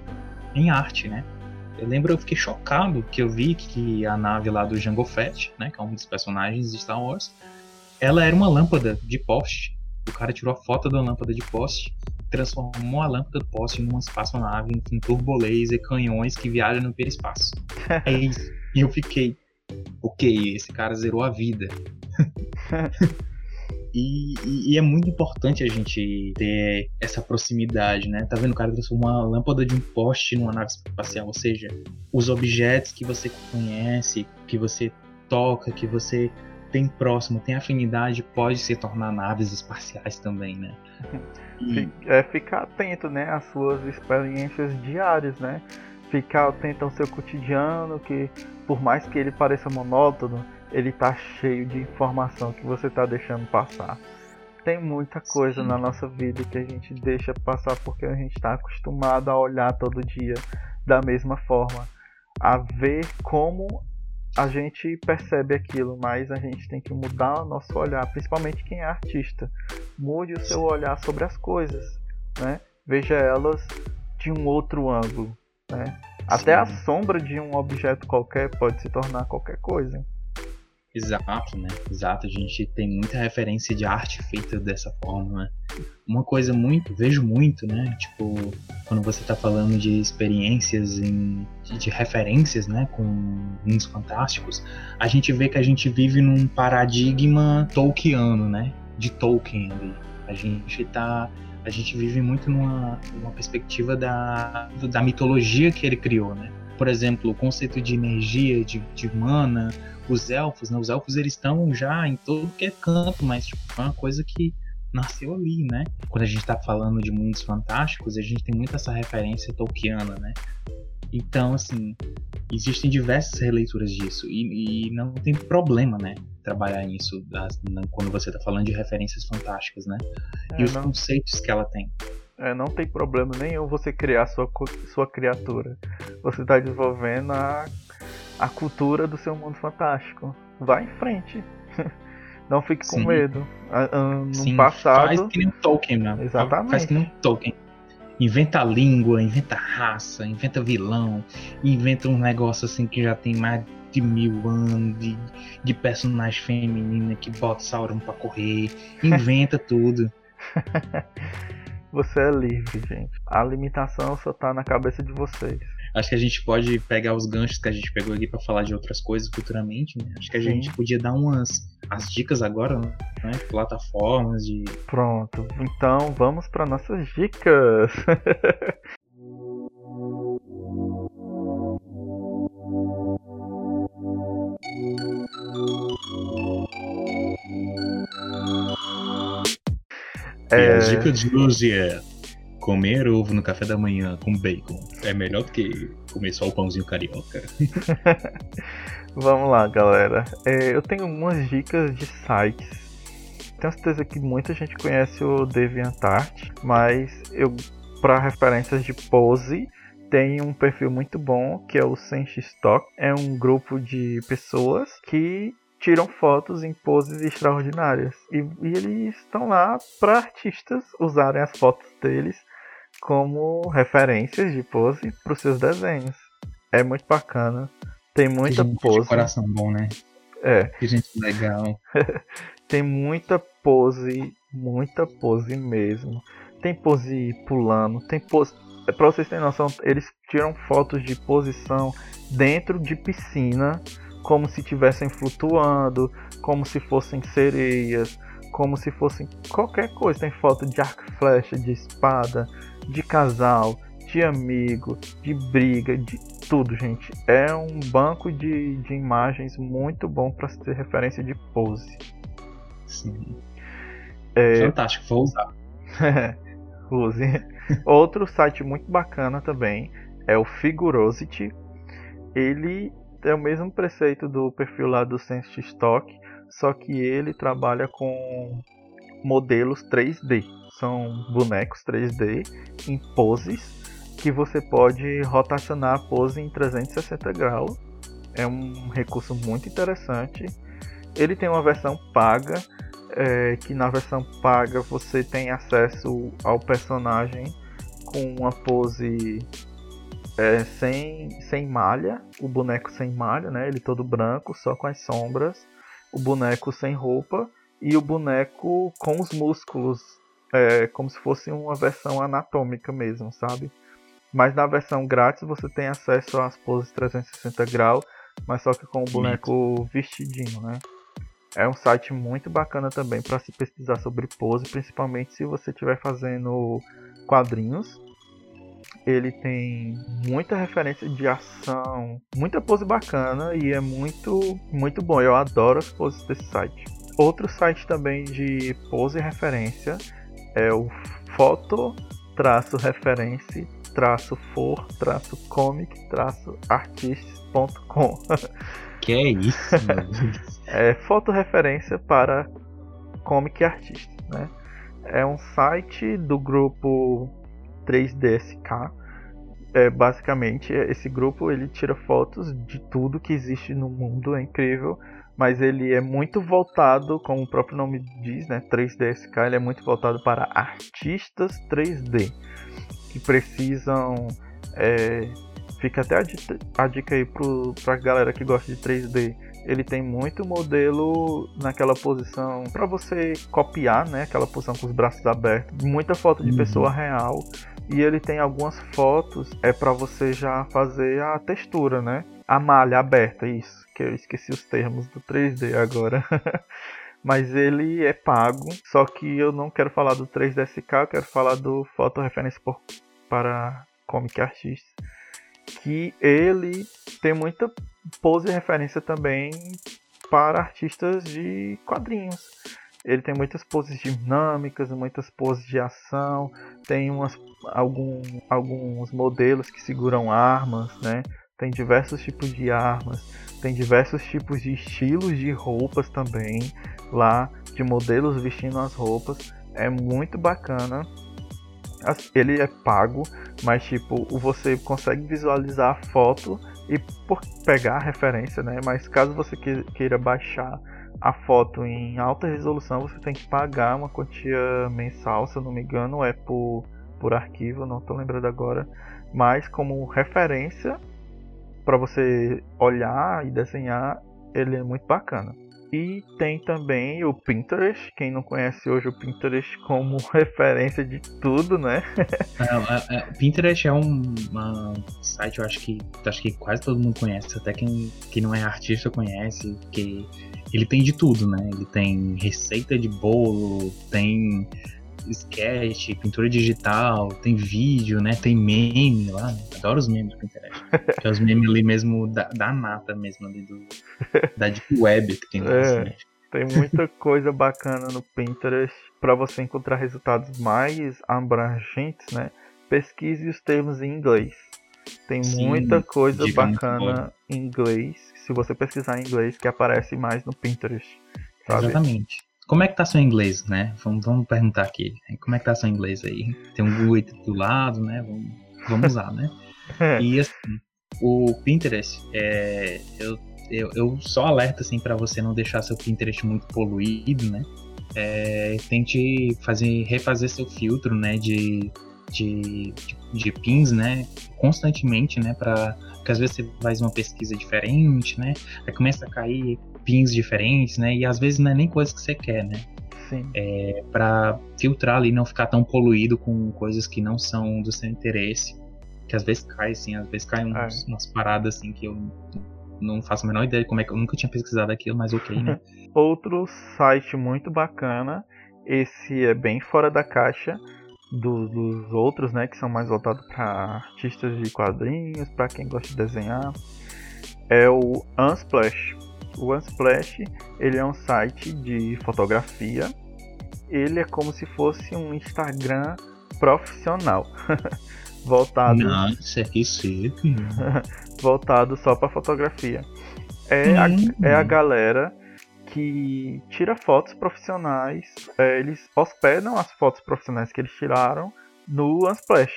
em arte, né? Eu lembro, eu fiquei chocado que eu vi que a nave lá do Jango Fett, né, que é um dos personagens de Star Wars, ela era uma lâmpada de poste. O cara tirou a foto da lâmpada de poste, transformou a lâmpada do poste numa espaçonave com turbolaser, canhões que viajam no hiperespaço. é isso. E eu fiquei, ok, esse cara zerou a vida. e, e, e, é muito importante a gente ter essa proximidade, né? Tá vendo? O cara transformou uma lâmpada de um poste numa nave espacial, ou seja, os objetos que você conhece, que você toca, que você tem próximo, tem afinidade, pode se tornar naves espaciais também, né? E... É ficar atento, né, às suas experiências diárias, né? Ficar atento ao seu cotidiano, que por mais que ele pareça monótono, ele tá cheio de informação que você tá deixando passar. Tem muita coisa Sim. na nossa vida que a gente deixa passar porque a gente está acostumado a olhar todo dia da mesma forma, a ver como a gente percebe aquilo, mas a gente tem que mudar o nosso olhar, principalmente quem é artista. Mude o seu olhar sobre as coisas, né? Veja elas de um outro ângulo, né? Até a sombra de um objeto qualquer pode se tornar qualquer coisa. Exato, né? Exato. A gente tem muita referência de arte feita dessa forma, né? Uma coisa muito, vejo muito, né? Tipo, quando você tá falando de experiências, em, de, de referências, né? Com mundos fantásticos, a gente vê que a gente vive num paradigma tolkiano, né? De Tolkien ali. A gente tá a gente vive muito numa, numa perspectiva da, da mitologia que ele criou, né? Por exemplo, o conceito de energia, de, de mana, os elfos, né? Os elfos eles estão já em todo que é canto, mas tipo, foi uma coisa que nasceu ali, né? Quando a gente está falando de mundos fantásticos, a gente tem muito essa referência tolkiana, né? Então, assim, existem diversas releituras disso e, e não tem problema, né? Trabalhar nisso das, quando você está falando de referências fantásticas, né? É, e os não... conceitos que ela tem. É, não tem problema nenhum você criar sua, sua criatura. Você está desenvolvendo a a cultura do seu mundo fantástico. Vá em frente. Não fique com Sim. medo. No Sim, passado. Faz que nem um Tolkien, mano. Exatamente. Faz que nem um Tolkien. Inventa língua, inventa raça, inventa vilão, inventa um negócio assim que já tem mais de mil anos de, de personagem feminina que bota Sauron pra correr. Inventa tudo. Você é livre, gente. A limitação só tá na cabeça de vocês. Acho que a gente pode pegar os ganchos que a gente pegou aqui para falar de outras coisas futuramente, né? Acho que a Sim. gente podia dar umas as dicas agora, né? Plataformas de. Pronto. Então vamos para nossas dicas. É... E as dicas de hoje é comer ovo no café da manhã com bacon é melhor do que comer só o pãozinho carioca. Vamos lá, galera. É, eu tenho umas dicas de sites. Tenho certeza que muita gente conhece o DeviantArt, mas eu, para referências de pose, tem um perfil muito bom que é o Stock. É um grupo de pessoas que tiram fotos em poses extraordinárias. E, e eles estão lá para artistas usarem as fotos deles como referências de pose para os seus desenhos. É muito bacana. Tem muita que pose. De coração bom, né? É. Que gente legal. Tem muita pose, muita pose mesmo. Tem pose pulando, tem pose. É, pra vocês terem noção, eles tiram fotos de posição dentro de piscina, como se estivessem flutuando, como se fossem sereias, como se fossem qualquer coisa. Tem foto de arco e flecha, de espada, de casal, de amigo, de briga, de tudo, gente. É um banco de, de imagens muito bom para ser referência de pose. Sim. É... Fantástico, vou usar. Use. Outro site muito bacana também é o Figurosity. Ele é o mesmo preceito do perfil lá do Sense Stock, só que ele trabalha com modelos 3D. São bonecos 3D em poses que você pode rotacionar a pose em 360 graus. É um recurso muito interessante. Ele tem uma versão paga, é, que na versão paga você tem acesso ao personagem com uma pose é, sem, sem malha, o boneco sem malha, né? Ele todo branco, só com as sombras, o boneco sem roupa e o boneco com os músculos, é, como se fosse uma versão anatômica mesmo, sabe? Mas na versão grátis você tem acesso às poses 360 graus, mas só que com o boneco vestidinho, né? É um site muito bacana também para se pesquisar sobre pose, principalmente se você estiver fazendo quadrinhos. Ele tem muita referência de ação, muita pose bacana e é muito muito bom. Eu adoro as poses desse site. Outro site também de pose e referência é o foto traço referência traço for traço comic traço artist.com Que é isso, É fotorreferência para comic artist, né? É um site do grupo 3DSK. É, basicamente, esse grupo ele tira fotos de tudo que existe no mundo, é incrível. Mas ele é muito voltado, como o próprio nome diz, né? 3DSK, ele é muito voltado para artistas 3D que precisam é, Fica até a dica, a dica aí pro, pra galera que gosta de 3D. Ele tem muito modelo naquela posição para você copiar, né? Aquela posição com os braços abertos. Muita foto de uhum. pessoa real. E ele tem algumas fotos é para você já fazer a textura, né? A malha aberta, isso. Que eu esqueci os termos do 3D agora. mas ele é pago. Só que eu não quero falar do 3DSK, eu quero falar do Foto Referência por, para Comic Artists que ele tem muita pose referência também para artistas de quadrinhos. Ele tem muitas poses dinâmicas, muitas poses de ação, tem umas, algum, alguns modelos que seguram armas, né? Tem diversos tipos de armas, tem diversos tipos de estilos de roupas também lá, de modelos vestindo as roupas. É muito bacana ele é pago, mas tipo, você consegue visualizar a foto e por pegar a referência, né? Mas caso você queira baixar a foto em alta resolução, você tem que pagar uma quantia mensal, se eu não me engano, é por, por arquivo, não estou lembrando agora. Mas como referência para você olhar e desenhar, ele é muito bacana. E tem também o Pinterest, quem não conhece hoje o Pinterest como referência de tudo, né? é, é, é Pinterest é um uma site, eu acho que acho que quase todo mundo conhece, até quem, quem não é artista conhece, que ele tem de tudo, né? Ele tem receita de bolo, tem sketch, pintura digital, tem vídeo, né? Tem meme lá. Adoro os memes do Pinterest. que é os memes ali mesmo da, da nata mesmo ali do, da Deep Web que tem lá. É, assim, tem muita coisa bacana no Pinterest para você encontrar resultados mais abrangentes, né? Pesquise os termos em inglês. Tem Sim, muita coisa bacana em inglês. Se você pesquisar em inglês, que aparece mais no Pinterest. Sabe? Exatamente. Como é que tá seu inglês, né? Vamos, vamos perguntar aqui. Como é que tá seu inglês aí? Tem um Google do lado, né? Vamos, vamos usar, né? e assim, o Pinterest, é, eu, eu, eu só alerto assim para você não deixar seu Pinterest muito poluído, né? É, tente fazer, refazer seu filtro, né? De, de, de, de pins, né? Constantemente, né? Para porque às vezes você faz uma pesquisa diferente, né? Aí começa a cair pins diferentes, né? E às vezes não é nem coisa que você quer, né? Sim. É, para filtrar ali, não ficar tão poluído com coisas que não são do seu interesse. Que às vezes cai, assim, às vezes cai uns, é. umas paradas assim que eu não faço a menor ideia de como é que eu nunca tinha pesquisado aquilo, mas ok, né? Outro site muito bacana, esse é bem fora da caixa do, dos outros, né, que são mais voltados para artistas de quadrinhos, para quem gosta de desenhar, é o Unsplash. O Unsplash ele é um site de fotografia. Ele é como se fosse um Instagram profissional. voltado. Nossa, que chique. voltado só para fotografia. É, hum. a, é a galera que tira fotos profissionais. É, eles hospedam as fotos profissionais que eles tiraram no Unsplash.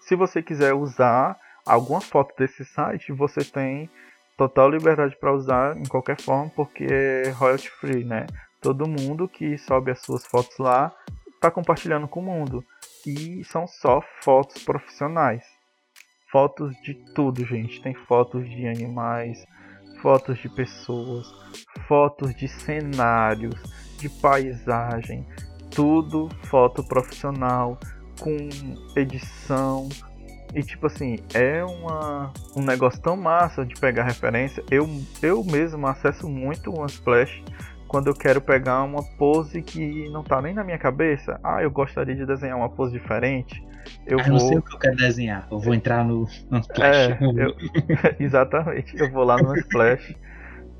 se você quiser usar alguma foto desse site, você tem total liberdade para usar em qualquer forma, porque é royalty free, né? Todo mundo que sobe as suas fotos lá está compartilhando com o mundo. E são só fotos profissionais. Fotos de tudo, gente. Tem fotos de animais, fotos de pessoas, fotos de cenários, de paisagem, tudo foto profissional, com edição. E tipo assim, é uma, um negócio tão massa de pegar referência. Eu, eu mesmo acesso muito o Unsplash quando eu quero pegar uma pose que não tá nem na minha cabeça. Ah, eu gostaria de desenhar uma pose diferente. Eu ah, vou... não sei o que eu quero desenhar. Eu vou entrar no, no. É, eu... Exatamente. Eu vou lá no Splash,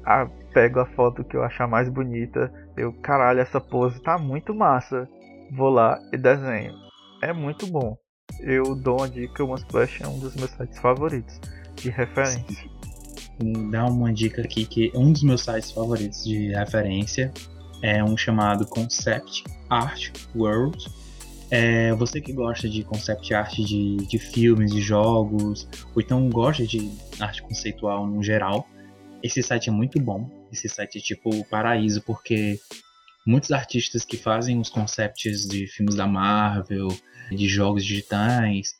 ah, pego a foto que eu achar mais bonita. Eu, caralho, essa pose tá muito massa. Vou lá e desenho. É muito bom. Eu dou uma dica, o Splash é um dos meus sites favoritos de referência dar uma dica aqui que um dos meus sites favoritos de referência é um chamado Concept Art World. É, você que gosta de concept art de, de filmes, de jogos, ou então gosta de arte conceitual no geral, esse site é muito bom. Esse site é tipo o paraíso, porque muitos artistas que fazem os concepts de filmes da Marvel, de jogos digitais,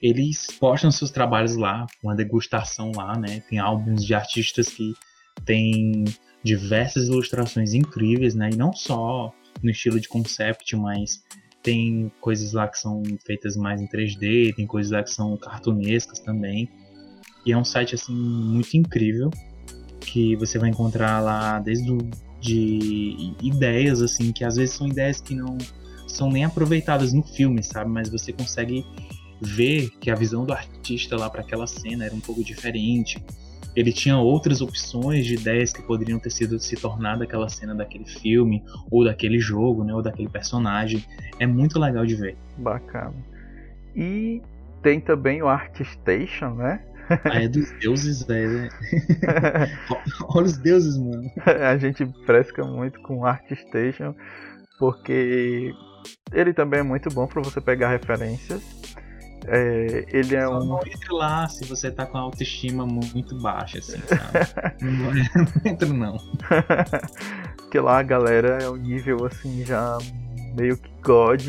eles postam seus trabalhos lá, uma degustação lá, né? Tem álbuns de artistas que têm diversas ilustrações incríveis, né? E não só no estilo de concept, mas tem coisas lá que são feitas mais em 3D, tem coisas lá que são cartunescas também. E é um site assim muito incrível que você vai encontrar lá desde do, de ideias assim que às vezes são ideias que não são nem aproveitadas no filme, sabe? Mas você consegue ver que a visão do artista lá para aquela cena era um pouco diferente. Ele tinha outras opções de ideias que poderiam ter sido se tornar daquela cena daquele filme, ou daquele jogo, né, ou daquele personagem. É muito legal de ver. Bacana. E tem também o Artstation, né? Ah, é dos deuses, velho. Olha os deuses, mano. A gente fresca muito com o Artstation, porque ele também é muito bom para você pegar referências é, ele é Só um. Não entre lá se você tá com a autoestima muito baixa, assim, sabe? não, não entro, não. Porque lá a galera é um nível assim já meio que God.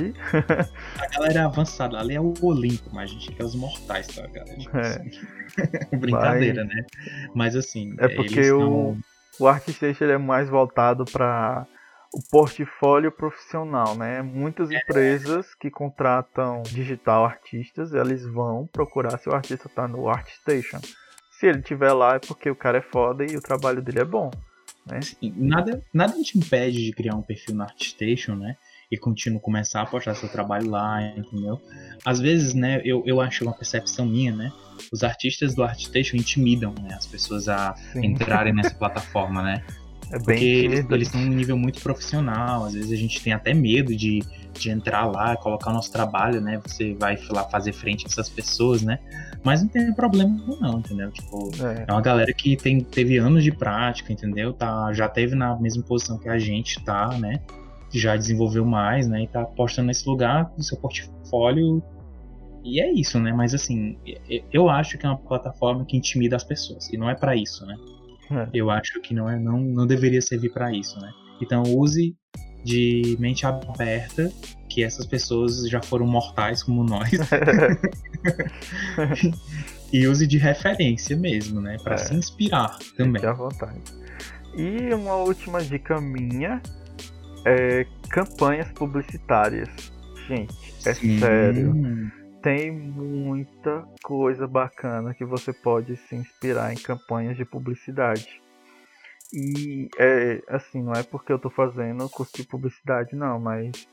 a galera é avançada, ali é o Olimpo, mas a gente quer os mortais, tá, galera? Tipo é. Assim. Brincadeira, mas... né? Mas assim. É porque o, o ArtStation é mais voltado para o portfólio profissional, né? Muitas é. empresas que contratam digital artistas, eles vão procurar se o artista está no ArtStation. Se ele tiver lá é porque o cara é foda e o trabalho dele é bom, né? Nada, nada te impede de criar um perfil no ArtStation, né? E continuar começar a postar seu trabalho lá, entendeu? Às vezes, né, eu, eu acho uma percepção minha, né? Os artistas do ArtStation intimidam né, as pessoas a Sim. entrarem nessa plataforma, né? É bem Porque eles, eles estão em um nível muito profissional. Às vezes a gente tem até medo de, de entrar lá, colocar o nosso trabalho, né? Você vai lá fazer frente a essas pessoas, né? Mas não tem problema não, entendeu? Tipo, é, é uma galera que tem, teve anos de prática, entendeu? Tá, já teve na mesma posição que a gente tá, né? Já desenvolveu mais, né? E tá postando nesse lugar no seu portfólio. E é isso, né? Mas assim, eu acho que é uma plataforma que intimida as pessoas. E não é para isso, né? É. Eu acho que não, é, não, não deveria servir para isso, né? Então use de mente aberta que essas pessoas já foram mortais como nós. e use de referência mesmo, né? Para é. se inspirar também. Fique à vontade. E uma última dica minha é campanhas publicitárias. Gente, é Sim. sério tem muita coisa bacana que você pode se inspirar em campanhas de publicidade. E é assim, não é porque eu tô fazendo curso de publicidade não, mas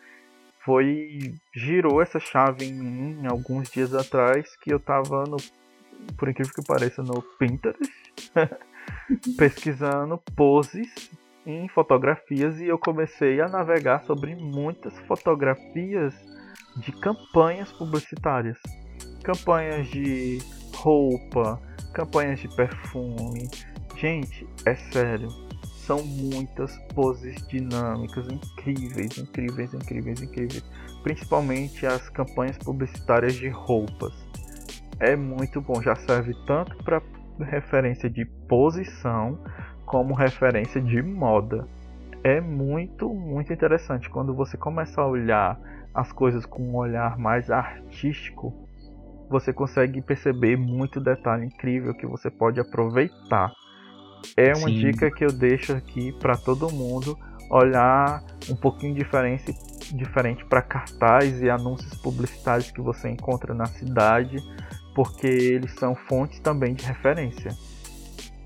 foi girou essa chave em mim alguns dias atrás que eu tava no por incrível que pareça no Pinterest pesquisando poses em fotografias e eu comecei a navegar sobre muitas fotografias de campanhas publicitárias. Campanhas de roupa, campanhas de perfume. Gente, é sério. São muitas poses dinâmicas incríveis, incríveis, incríveis, incríveis. Principalmente as campanhas publicitárias de roupas. é muito bom. Já serve tanto para referência de posição como referência de moda. É muito, muito interessante quando você começa a olhar as coisas com um olhar mais artístico. Você consegue perceber muito detalhe incrível que você pode aproveitar. É uma Sim. dica que eu deixo aqui para todo mundo olhar um pouquinho diferente diferente para cartaz e anúncios publicitários que você encontra na cidade, porque eles são fontes também de referência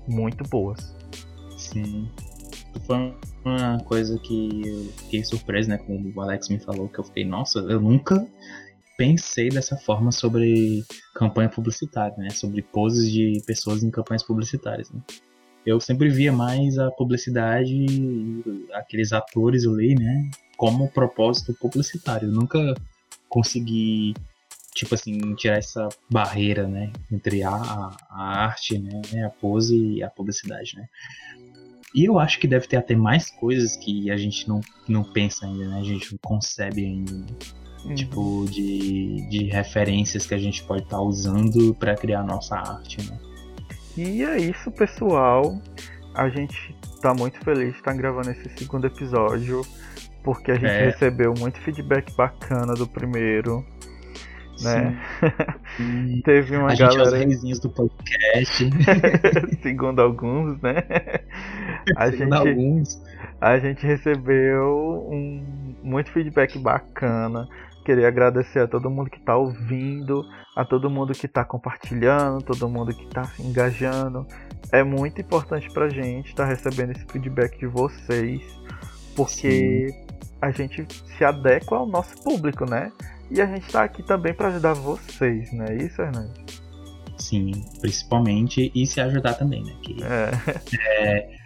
muito boas. Sim. Foi uma coisa que eu fiquei surpreso, né? Como o Alex me falou, que eu fiquei, nossa, eu nunca pensei dessa forma sobre campanha publicitária, né? Sobre poses de pessoas em campanhas publicitárias. Né? Eu sempre via mais a publicidade, aqueles atores ali, né? Como propósito publicitário. Eu nunca consegui, tipo assim, tirar essa barreira, né? Entre a, a arte, né? A pose e a publicidade, né? E eu acho que deve ter até mais coisas que a gente não, não pensa ainda, né? A gente não concebe ainda. Uhum. Tipo, de, de referências que a gente pode estar tá usando para criar nossa arte, né? E é isso, pessoal. A gente tá muito feliz de estar gravando esse segundo episódio, porque a gente é. recebeu muito feedback bacana do primeiro. Né? Teve uma a galera. Gente é os do podcast. Segundo alguns, né? A Segundo gente, alguns. A gente recebeu um, muito feedback bacana. Queria agradecer a todo mundo que está ouvindo, a todo mundo que está compartilhando, todo mundo que está se engajando. É muito importante para a gente estar tá recebendo esse feedback de vocês, porque Sim. A gente se adequa ao nosso público, né? E a gente está aqui também para ajudar vocês, não é isso, Hernandes? Sim, principalmente e se ajudar também, né? Que é. é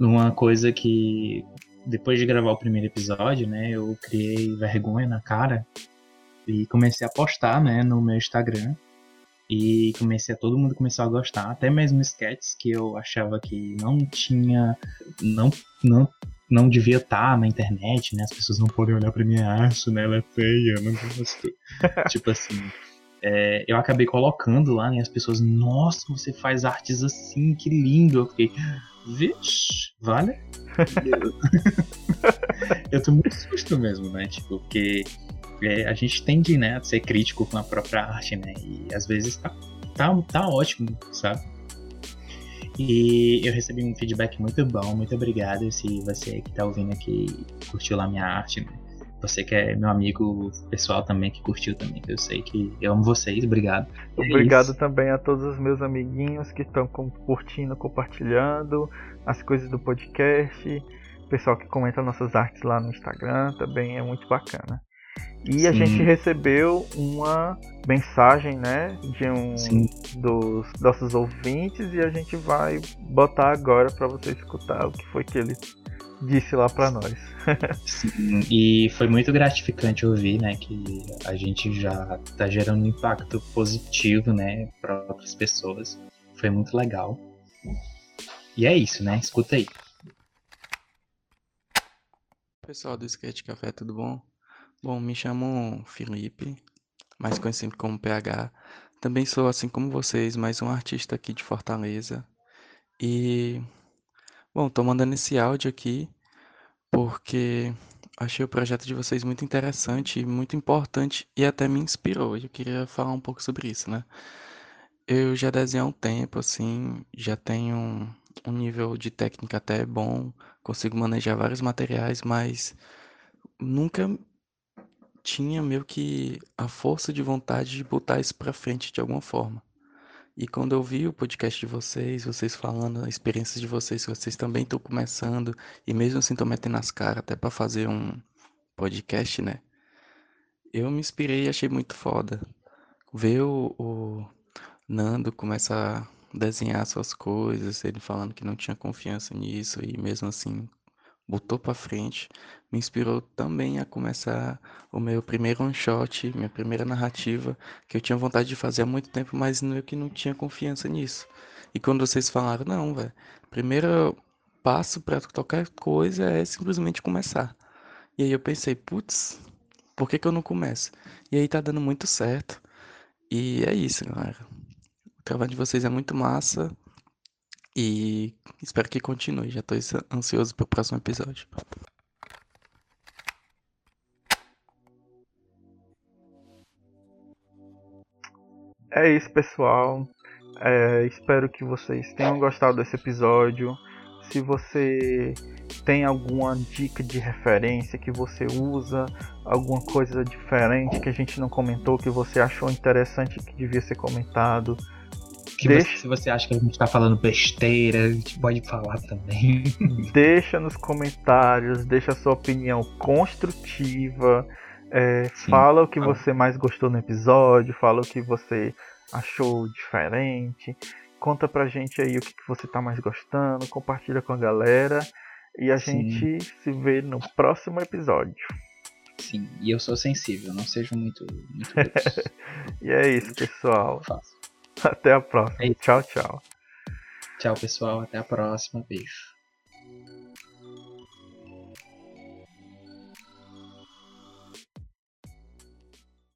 uma coisa que depois de gravar o primeiro episódio, né, eu criei vergonha na cara e comecei a postar, né, no meu Instagram. E comecei a todo mundo começou a gostar, até mesmo sketches que eu achava que não tinha não não não devia estar tá na internet, né? As pessoas não podem olhar para minha arte, né? Ela é feia, eu não gosto. tipo assim, é, eu acabei colocando lá, né? As pessoas, nossa, você faz artes assim, que lindo. Eu fiquei, vixe, vale? eu tô muito susto mesmo, né? Tipo, porque é, a gente tende, né, a ser crítico com a própria arte, né? E às vezes tá, tá, tá ótimo, sabe? E eu recebi um feedback muito bom, muito obrigado se você que tá ouvindo aqui curtiu lá minha arte, né? Você que é meu amigo pessoal também, que curtiu também, eu sei que eu amo vocês, obrigado. É obrigado é também a todos os meus amiguinhos que estão curtindo, compartilhando as coisas do podcast, pessoal que comenta nossas artes lá no Instagram, também é muito bacana. E Sim. a gente recebeu uma mensagem, né, de um Sim. dos nossos ouvintes e a gente vai botar agora para você escutar o que foi que ele disse lá para nós. Sim, e foi muito gratificante ouvir, né, que a gente já tá gerando um impacto positivo, né, para outras pessoas. Foi muito legal. E é isso, né? Escuta aí. Pessoal do Skate Café, tudo bom? Bom, me chamo Felipe, mais conhecido como PH. Também sou, assim como vocês, mais um artista aqui de Fortaleza. E, bom, tô mandando esse áudio aqui porque achei o projeto de vocês muito interessante, muito importante e até me inspirou. Eu queria falar um pouco sobre isso, né? Eu já desenho há um tempo, assim, já tenho um, um nível de técnica até bom, consigo manejar vários materiais, mas nunca tinha meio que a força de vontade de botar isso pra frente de alguma forma. E quando eu vi o podcast de vocês, vocês falando a experiência de vocês, vocês também estão começando, e mesmo assim estão metendo as caras até para fazer um podcast, né? Eu me inspirei e achei muito foda. Ver o, o Nando começar a desenhar suas coisas, ele falando que não tinha confiança nisso, e mesmo assim botou para frente, me inspirou também a começar o meu primeiro one shot, minha primeira narrativa, que eu tinha vontade de fazer há muito tempo, mas eu que não tinha confiança nisso. E quando vocês falaram, não, velho, primeiro passo para qualquer coisa é simplesmente começar. E aí eu pensei, putz, por que, que eu não começo? E aí tá dando muito certo. E é isso, galera. trabalho de vocês é muito massa e espero que continue. Já tô ansioso pro próximo episódio. É isso, pessoal. É, espero que vocês tenham gostado desse episódio. Se você tem alguma dica de referência que você usa, alguma coisa diferente que a gente não comentou, que você achou interessante que devia ser comentado, que deixa... você, se você acha que a gente está falando besteira, a gente pode falar também. Deixa nos comentários, deixa a sua opinião construtiva. É, fala o que você mais gostou no episódio, fala o que você achou diferente. Conta pra gente aí o que, que você tá mais gostando, compartilha com a galera. E a Sim. gente se vê no próximo episódio. Sim, e eu sou sensível, não seja muito. muito e é isso, pessoal. Até a próxima. É tchau, tchau. Tchau, pessoal. Até a próxima. Beijo.